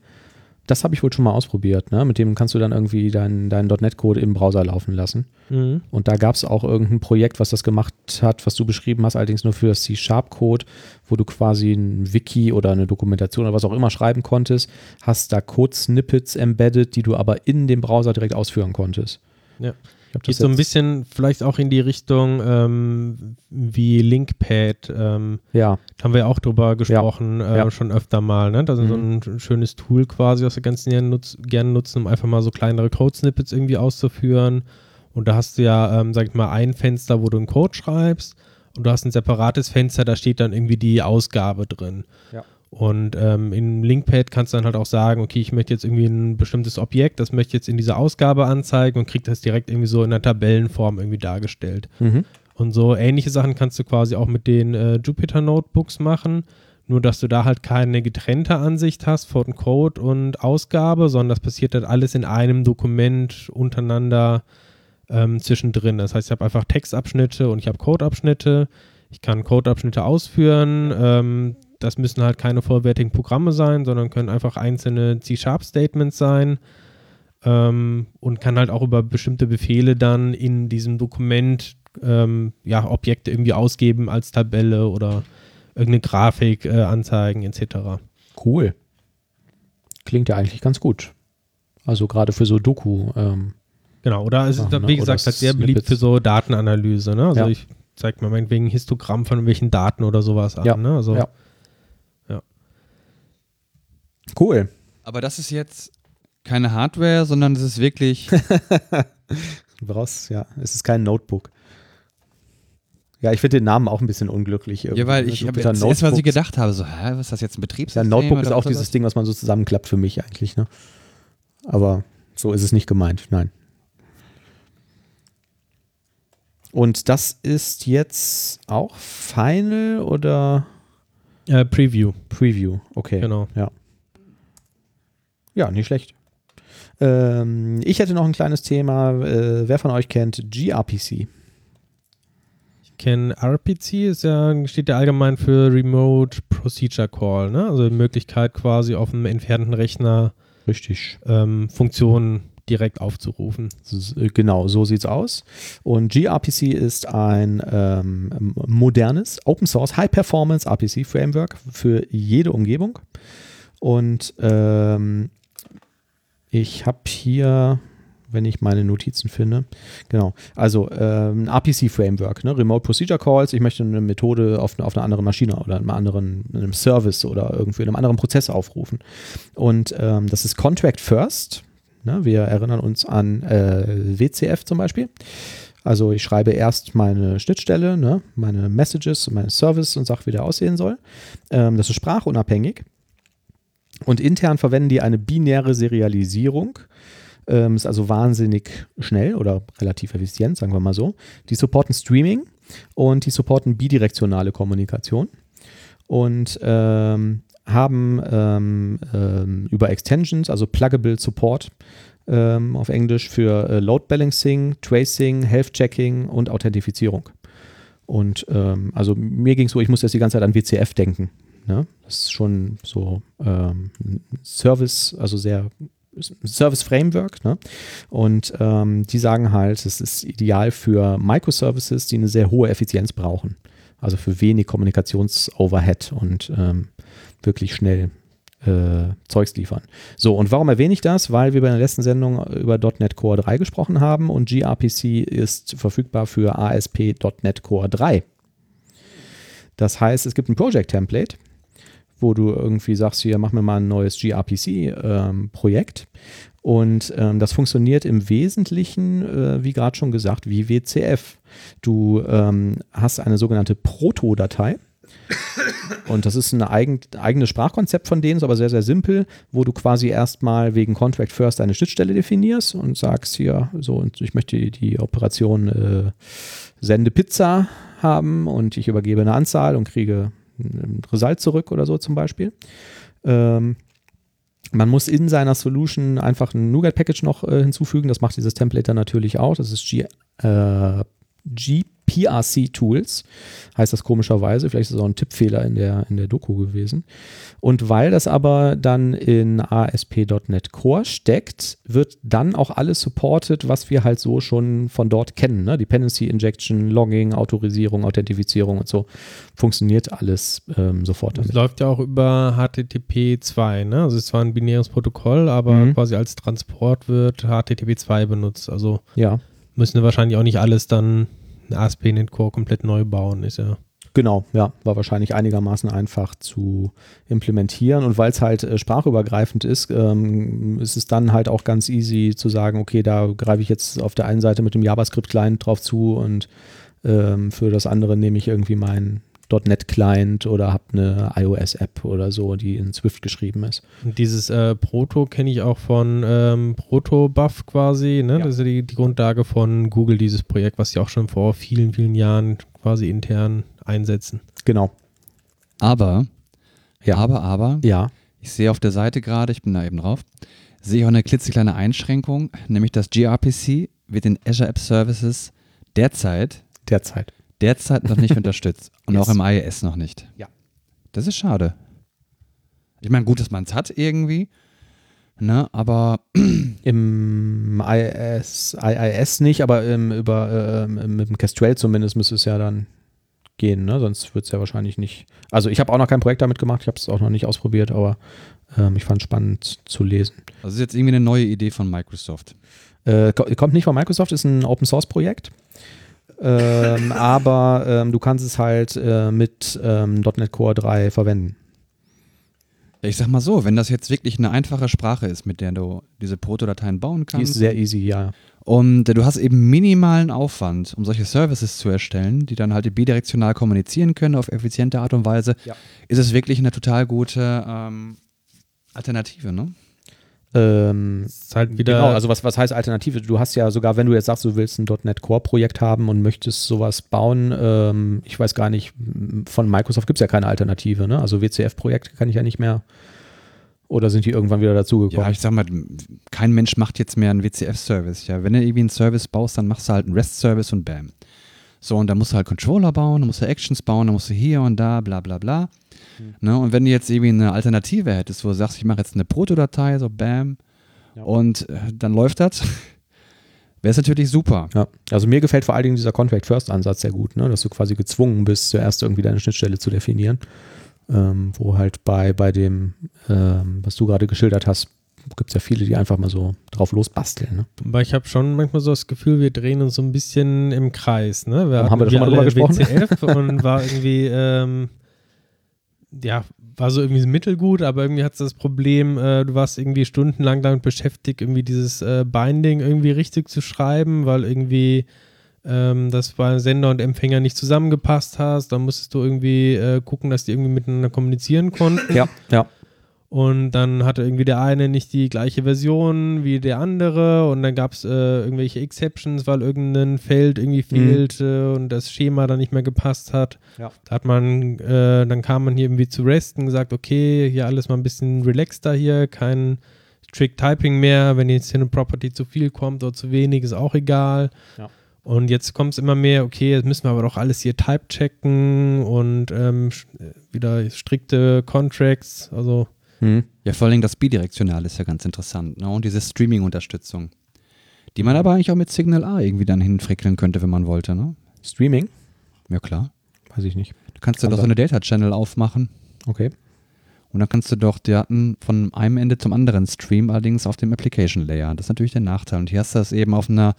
Das habe ich wohl schon mal ausprobiert. Ne? Mit dem kannst du dann irgendwie deinen deinen .NET-Code im Browser laufen lassen. Mhm. Und da gab es auch irgendein Projekt, was das gemacht hat, was du beschrieben hast, allerdings nur für C-Sharp-Code, wo du quasi ein Wiki oder eine Dokumentation oder was auch immer schreiben konntest, hast da Code-Snippets embedded, die du aber in dem Browser direkt ausführen konntest. Ja. Hab Geht so ein bisschen vielleicht auch in die Richtung ähm, wie Linkpad. Ähm, Ja, da haben wir ja auch drüber gesprochen, Äh, Ja. schon öfter mal. Ne? Das ist Mhm. so ein schönes Tool quasi, was wir ganz gerne, nutz gerne nutzen, um einfach mal so kleinere Code-Snippets irgendwie auszuführen. Und da hast du ja, ähm, sag ich mal, ein Fenster, wo du einen Code schreibst und du hast ein separates Fenster, da steht dann irgendwie die Ausgabe drin. Ja. Und ähm, im Linkpad kannst du dann halt auch sagen, okay, ich möchte jetzt irgendwie ein bestimmtes Objekt, das möchte ich jetzt in dieser Ausgabe anzeigen und kriegt das direkt irgendwie so in einer Tabellenform irgendwie dargestellt. mhm. Und so ähnliche Sachen kannst du quasi auch mit den äh, Jupyter Notebooks machen. Nur, dass du da halt keine getrennte Ansicht hast von Code und Ausgabe, sondern das passiert halt alles in einem Dokument untereinander ähm, zwischendrin. Das heißt, ich habe einfach Textabschnitte und ich habe Codeabschnitte. Ich kann Codeabschnitte ausführen. Ähm, das müssen halt keine vollwertigen Programme sein, sondern können einfach einzelne C-Sharp-Statements sein ähm, und kann halt auch über bestimmte Befehle dann in diesem Dokument ähm, ja, Objekte irgendwie ausgeben als Tabelle oder irgendeine Grafik äh, anzeigen etc. Cool. Klingt ja eigentlich ganz gut. Also gerade für so Doku. Ähm, Genau, oder es ist, Machen, ne? wie gesagt, halt sehr beliebt Snippets. für so Datenanalyse. Ne? Also Ja. ich zeig mal meinetwegen Histogramm von irgendwelchen Daten oder sowas an. Ja, Ne? Also. Ja. Cool. Aber das ist jetzt keine Hardware, sondern es ist wirklich. <laughs> Du brauchst, ja, es ist kein Notebook. Ja, ich finde den Namen auch ein bisschen unglücklich. ja, weil ich habe Jupyter jetzt erst, was ich gedacht habe, so, hä, was ist das jetzt ein Ja, Betriebssystem? ein Notebook ist auch dieses Ding, was man so zusammenklappt für mich eigentlich, ne? Aber so ist es nicht gemeint, nein. Und das ist jetzt auch Final oder äh, Preview, Preview? Okay. genau. Ja, nicht schlecht. Ähm, ich hätte noch ein kleines Thema. Äh, wer von euch kennt gRPC? Ich kenne RPC, ist ja, steht ja allgemein für Remote Procedure Call, ne? Also die Möglichkeit quasi auf einem entfernten Rechner Richtig. ähm, Funktionen direkt aufzurufen. S- Genau, so sieht's aus. Und gRPC ist ein ähm, modernes Open Source High Performance RPC Framework für jede Umgebung. Und ähm, ich habe hier, wenn ich meine Notizen finde, genau, also ähm, ein RPC Framework, ne? Remote Procedure Calls. Ich möchte eine Methode auf, auf einer anderen Maschine oder einem anderen einem Service oder irgendwie in einem anderen Prozess aufrufen. Und ähm, das ist Contract First. Ne? Wir erinnern uns an äh, WCF zum Beispiel. Also ich schreibe erst meine Schnittstelle, ne? meine Messages, meine Service und sage, wie der aussehen soll. Ähm, das ist sprachunabhängig. Und intern verwenden die eine binäre Serialisierung. Ähm, ist also wahnsinnig schnell oder relativ effizient, sagen wir mal so. Die supporten Streaming und die supporten bidirektionale Kommunikation und ähm, haben ähm, ähm, über Extensions, also Pluggable Support ähm, auf Englisch für äh, Load Balancing, Tracing, Health Checking und Authentifizierung. Und ähm, also mir ging es so, ich muss jetzt die ganze Zeit an WCF denken. Ne? Das ist schon so ähm, Service, also sehr Service Framework. Ne? Und ähm, die sagen halt, es ist ideal für Microservices, die eine sehr hohe Effizienz brauchen. Also für wenig Kommunikations-Overhead und ähm, wirklich schnell äh, Zeugs liefern. So, und warum erwähne ich das? Weil wir bei der letzten Sendung über .NET Core 3 gesprochen haben und gRPC ist verfügbar für ASP.NET Core 3. Das heißt, es gibt ein Project-Template, wo du irgendwie sagst, hier, mach mir mal ein neues gRPC-Projekt. Ähm, und ähm, das funktioniert im Wesentlichen, äh, wie gerade schon gesagt, wie WCF. Du ähm, hast eine sogenannte Proto-Datei. Und das ist ein eigen, eigenes Sprachkonzept von denen, ist aber sehr, sehr simpel, wo du quasi erstmal wegen Contract First eine Schnittstelle definierst und sagst hier, so, und ich möchte die, Operation äh, Sende Pizza haben und ich übergebe eine Anzahl und kriege Result zurück oder so zum Beispiel. Ähm, man muss in seiner Solution einfach ein NuGet-Package noch äh, hinzufügen. Das macht dieses Template dann natürlich auch. Das ist G, äh, GPRC Tools, heißt das komischerweise. Vielleicht ist das auch ein Tippfehler in der, in der Doku gewesen. Und weil das aber dann in ASP.NET Core steckt, wird dann auch alles supported, was wir halt so schon von dort kennen. Ne? Dependency Injection, Logging, Autorisierung, Authentifizierung und so. Funktioniert alles ähm, sofort damit. Es läuft ja auch über HTTP 2. Ne? Also es ist zwar ein binäres Protokoll, aber mhm. quasi als Transport wird HTTP 2 benutzt. Also ja müssen wir wahrscheinlich auch nicht alles dann ASP.NET Core komplett neu bauen, ist ja. Genau, ja, war wahrscheinlich einigermaßen einfach zu implementieren. Und weil es halt äh, sprachübergreifend ist, ähm, ist es dann halt auch ganz easy zu sagen, okay, da greife ich jetzt auf der einen Seite mit dem JavaScript-Client drauf zu und ähm, für das andere nehme ich irgendwie mein .NET-Client oder habe eine iOS-App oder so, die in Swift geschrieben ist. Und dieses äh, Proto kenne ich auch von ähm, Protobuf quasi, ne? Ja. Das ist ja die, die, Grundlage von Google, dieses Projekt, was sie auch schon vor vielen, vielen Jahren quasi intern einsetzen. Genau. Aber, ja. aber, aber, ja. ich sehe auf der Seite gerade, ich bin da eben drauf, sehe ich auch eine klitzekleine Einschränkung, nämlich das gRPC wird in Azure App Services derzeit derzeit derzeit noch nicht <laughs> unterstützt. Und yes. auch im IIS noch nicht. Ja. Das ist schade. Ich meine, gut, dass man es hat irgendwie. Ne, aber <clears throat> im IIS, IIS nicht, aber im, über, äh, mit dem Kestrel zumindest müsste es ja dann gehen, ne? sonst wird es ja wahrscheinlich nicht. Also ich habe auch noch kein Projekt damit gemacht, ich habe es auch noch nicht ausprobiert, aber ähm, ich fand es spannend zu lesen. Das ist jetzt irgendwie eine neue Idee von Microsoft. Äh, kommt nicht von Microsoft, ist ein Open Source Projekt ähm, <laughs> aber ähm, du kannst es halt äh, mit ähm, .NET Core 3 verwenden. Ich sag mal so, wenn das jetzt wirklich eine einfache Sprache ist, mit der du diese Protodateien bauen kannst. Die ist sehr easy, ja. Und du hast eben minimalen Aufwand, um solche Services zu erstellen, die dann halt bidirektional kommunizieren können auf effiziente Art und Weise, ja. ist es wirklich eine total gute ähm, Alternative, ne? Ähm, ist halt wieder genau, also was, was heißt Alternative? Du hast ja sogar, wenn du jetzt sagst, du willst ein .NET Core-Projekt haben und möchtest sowas bauen, ähm, ich weiß gar nicht, von Microsoft gibt es ja keine Alternative, ne? Also WCF-Projekte kann ich ja nicht mehr oder sind die irgendwann wieder dazugekommen? Ja, ich sag mal, kein Mensch macht jetzt mehr einen WCF-Service. Ja, wenn du irgendwie einen Service baust, dann machst du halt einen REST-Service und bam. So, und dann musst du halt Controller bauen, dann musst du Actions bauen, dann musst du hier und da, bla bla bla. Mhm. Ne? Und wenn du jetzt irgendwie eine Alternative hättest, wo du sagst, ich mache jetzt eine Protodatei, so bam, ja. und äh, dann läuft das, <laughs> wäre es natürlich super. Ja, also mir gefällt vor allen Dingen dieser Contract First Ansatz sehr gut, ne? dass du quasi gezwungen bist, zuerst irgendwie deine Schnittstelle zu definieren. Ähm, wo halt bei, bei dem, ähm, was du gerade geschildert hast, gibt es ja viele, die einfach mal so drauf losbasteln. Ne? Aber ich habe schon manchmal so das Gefühl, wir drehen uns so ein bisschen im Kreis. Ne? Wir haben wir da schon mal drüber gesprochen? WCF und war irgendwie ähm, ja, war so irgendwie mittelgut, aber irgendwie hat es das Problem, äh, du warst irgendwie stundenlang damit beschäftigt, irgendwie dieses äh, Binding irgendwie richtig zu schreiben, weil irgendwie ähm, das bei Sender und Empfänger nicht zusammengepasst hast. Dann musstest du irgendwie äh, gucken, dass die irgendwie miteinander kommunizieren konnten. Ja, ja. Und dann hatte irgendwie der eine nicht die gleiche Version wie der andere und dann gab es äh, irgendwelche Exceptions, weil irgendein Feld irgendwie mhm. fehlte und das Schema dann nicht mehr gepasst hat. Ja. Da hat man, äh, dann kam man hier irgendwie zu Resten und gesagt, okay, hier alles mal ein bisschen relaxter hier, kein Strict Typing mehr, wenn jetzt hier eine Property zu viel kommt oder zu wenig, ist auch egal. Ja. Und jetzt kommt es immer mehr, okay, jetzt müssen wir aber doch alles hier type checken und ähm, wieder strikte Contracts, also hm. Ja, vor allem das bidirektional ist ja ganz interessant. Ne? Und diese Streaming-Unterstützung. Die man aber eigentlich auch mit Signal A irgendwie dann hinfrickeln könnte, wenn man wollte. Ne? Streaming? Ja, klar. Weiß ich nicht. Du kannst ja doch so eine Data-Channel aufmachen. Okay. Und dann kannst du doch Daten von einem Ende zum anderen streamen, allerdings auf dem Application Layer. Das ist natürlich der Nachteil. Und hier hast du das eben auf einer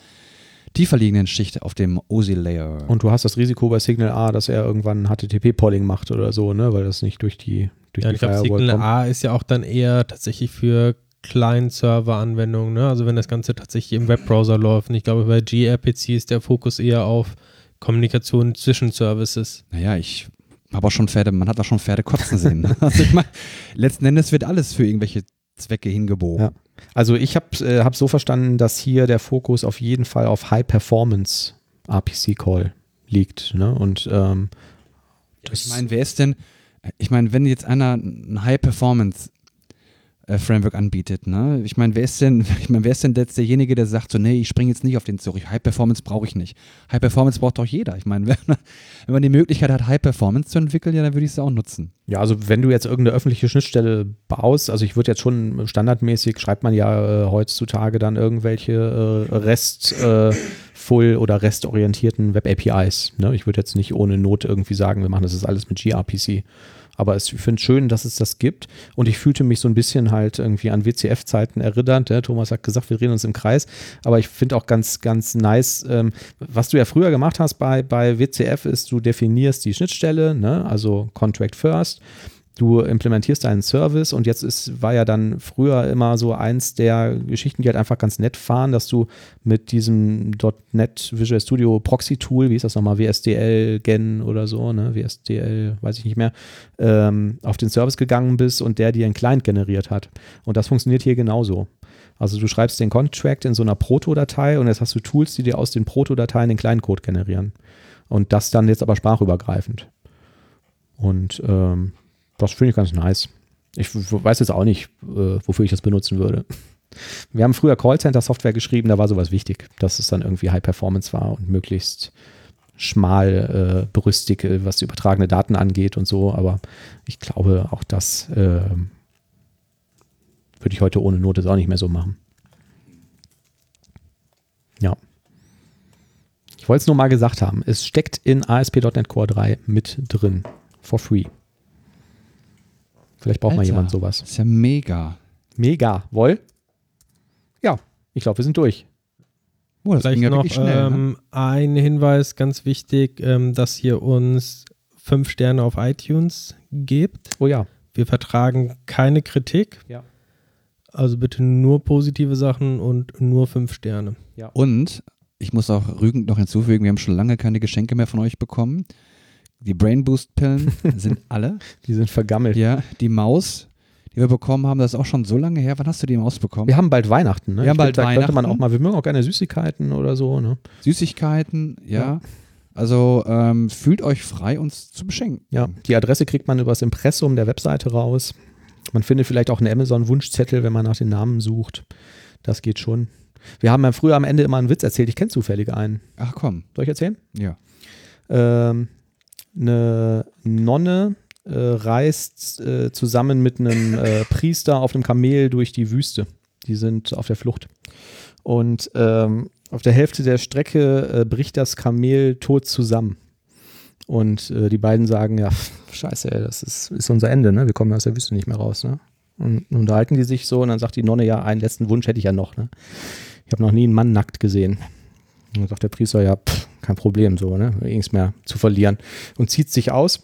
tiefer liegenden Schicht auf dem OSI-Layer. Und du hast das Risiko bei Signal A, dass er irgendwann HTTP-Polling macht oder so, ne? weil das nicht durch die durch Ja, die ich glaube, Firewall Signal kommen. A ist ja auch dann eher tatsächlich für Client-Server-Anwendungen, ne? Also wenn das Ganze tatsächlich im Webbrowser läuft. Und ich glaube, bei gRPC ist der Fokus eher auf Kommunikation zwischen Services. Naja, ich habe auch schon Pferde, man hat auch schon Pferde kotzen sehen. <laughs> also ich meine, letzten Endes wird alles für irgendwelche Zwecke hingebogen. Ja. Also ich habe äh, hab so verstanden, dass hier der Fokus auf jeden Fall auf High Performance RPC Call liegt. Ne? Und ähm, Ich meine, wer ist denn, ich meine, wenn jetzt einer ein High-Performance äh, Framework anbietet, ne? Ich meine, wer ist denn, <laughs> ich meine, wer ist denn jetzt derjenige, der sagt so, nee, ich springe jetzt nicht auf den Zug, High Performance brauche ich nicht. High Performance braucht doch jeder. Ich meine, <laughs> wenn, wenn man die Möglichkeit hat, High Performance zu entwickeln, ja, dann würde ich es auch nutzen. Ja, also wenn du jetzt irgendeine öffentliche Schnittstelle baust, also ich würde jetzt schon standardmäßig, schreibt man ja äh, heutzutage dann irgendwelche äh, REST äh, Full oder REST-orientierten Web-APIs. Ne? Ich würde jetzt nicht ohne Not irgendwie sagen, wir machen das jetzt alles mit gRPC. Aber es, ich finde es schön, dass es das gibt. Und ich fühlte mich so ein bisschen halt irgendwie an WCF-Zeiten erinnert. Ja, Thomas hat gesagt, wir drehen uns im Kreis. Aber ich finde auch ganz, ganz nice, ähm, was du ja früher gemacht hast bei, bei WCF ist, du definierst die Schnittstelle, ne? also Contract First. Du implementierst deinen Service und jetzt ist, war ja dann früher immer so eins der Geschichten, die halt einfach ganz nett fahren, dass du mit diesem .NET Visual Studio Proxy Tool, wie ist das nochmal, WSDL Gen oder so, ne, WSDL, weiß ich nicht mehr, ähm, auf den Service gegangen bist und der dir einen Client generiert hat. Und das funktioniert hier genauso. Also du schreibst den Contract in so einer Proto-Datei und jetzt hast du Tools, die dir aus den Proto-Dateien den Client-Code generieren. Und das dann jetzt aber sprachübergreifend. Und ähm, das finde ich ganz nice. Ich weiß jetzt auch nicht, äh, wofür ich das benutzen würde. Wir haben früher Callcenter-Software geschrieben, da war sowas wichtig, dass es dann irgendwie High Performance war und möglichst schmal äh, berüstig, äh, was übertragene Daten angeht und so. Aber ich glaube, auch das äh, würde ich heute ohne Not jetzt auch nicht mehr so machen. Ja. Ich wollte es nur mal gesagt haben. Es steckt in ASP.NET Core 3 mit drin. For free. Vielleicht braucht mal Alter, jemand sowas. Das ist ja mega. Mega. Woll? Ja, ich glaube, wir sind durch. Oh, das Vielleicht ging ja noch schnell. ne? ähm, ein Hinweis, ganz wichtig, ähm, dass ihr uns fünf Sterne auf iTunes gebt. Oh ja. Wir vertragen keine Kritik. Ja. Also bitte nur positive Sachen und nur fünf Sterne. Und ich muss auch rügend noch hinzufügen, wir haben schon lange keine Geschenke mehr von euch bekommen. Die Brain Boost Pillen <laughs> sind alle. Die sind vergammelt. Ja, die Maus, die wir bekommen haben, das ist auch schon so lange her. Wann hast du die Maus bekommen? Wir haben bald Weihnachten. Ne? Wir haben Ich bald glaub, da könnte man Weihnachten. auch mal, wir mögen auch gerne Süßigkeiten oder so. Ne? Süßigkeiten, ja. Ja. Also ähm, fühlt euch frei, uns zu beschenken. Ja, die Adresse kriegt man über das Impressum der Webseite raus. Man findet vielleicht auch einen Amazon-Wunschzettel, wenn man nach den Namen sucht. Das geht schon. Wir haben ja früher am Ende immer einen Witz erzählt. Ich kenne zufällig einen. Ach komm, Soll ich erzählen? ja. Ähm, eine Nonne äh, reist äh, zusammen mit einem äh, <laughs> Priester auf einem Kamel durch die Wüste. Die sind auf der Flucht. Und ähm, auf der Hälfte der Strecke äh, bricht das Kamel tot zusammen. Und äh, die beiden sagen, ja, scheiße, ey, das ist, ist unser Ende, ne? Wir kommen aus der Wüste nicht mehr raus, ne? Und und unterhalten die sich so und dann sagt die Nonne, ja, einen letzten Wunsch hätte ich ja noch, ne? Ich habe noch nie einen Mann nackt gesehen. Und dann sagt der Priester, ja, pff, kein Problem, so, ne? Nichts mehr zu verlieren. Und zieht sich aus.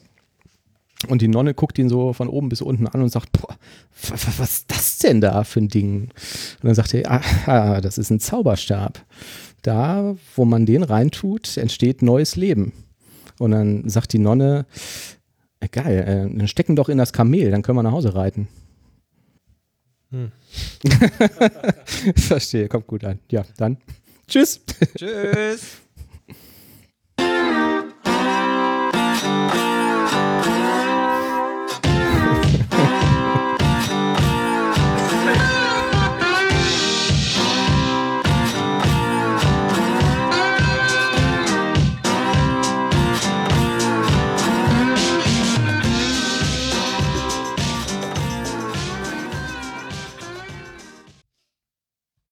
Und die Nonne guckt ihn so von oben bis unten an und sagt, boah, wa- wa- was ist das denn da für ein Ding? Und dann sagt er, ah, ah, das ist ein Zauberstab. Da, wo man den reintut, entsteht neues Leben. Und dann sagt die Nonne, äh, geil, äh, dann stecken doch in das Kamel, dann können wir nach Hause reiten. Hm. <laughs> Verstehe, kommt gut an. Ja, dann. Tschüss. Tschüss. <laughs> Bye.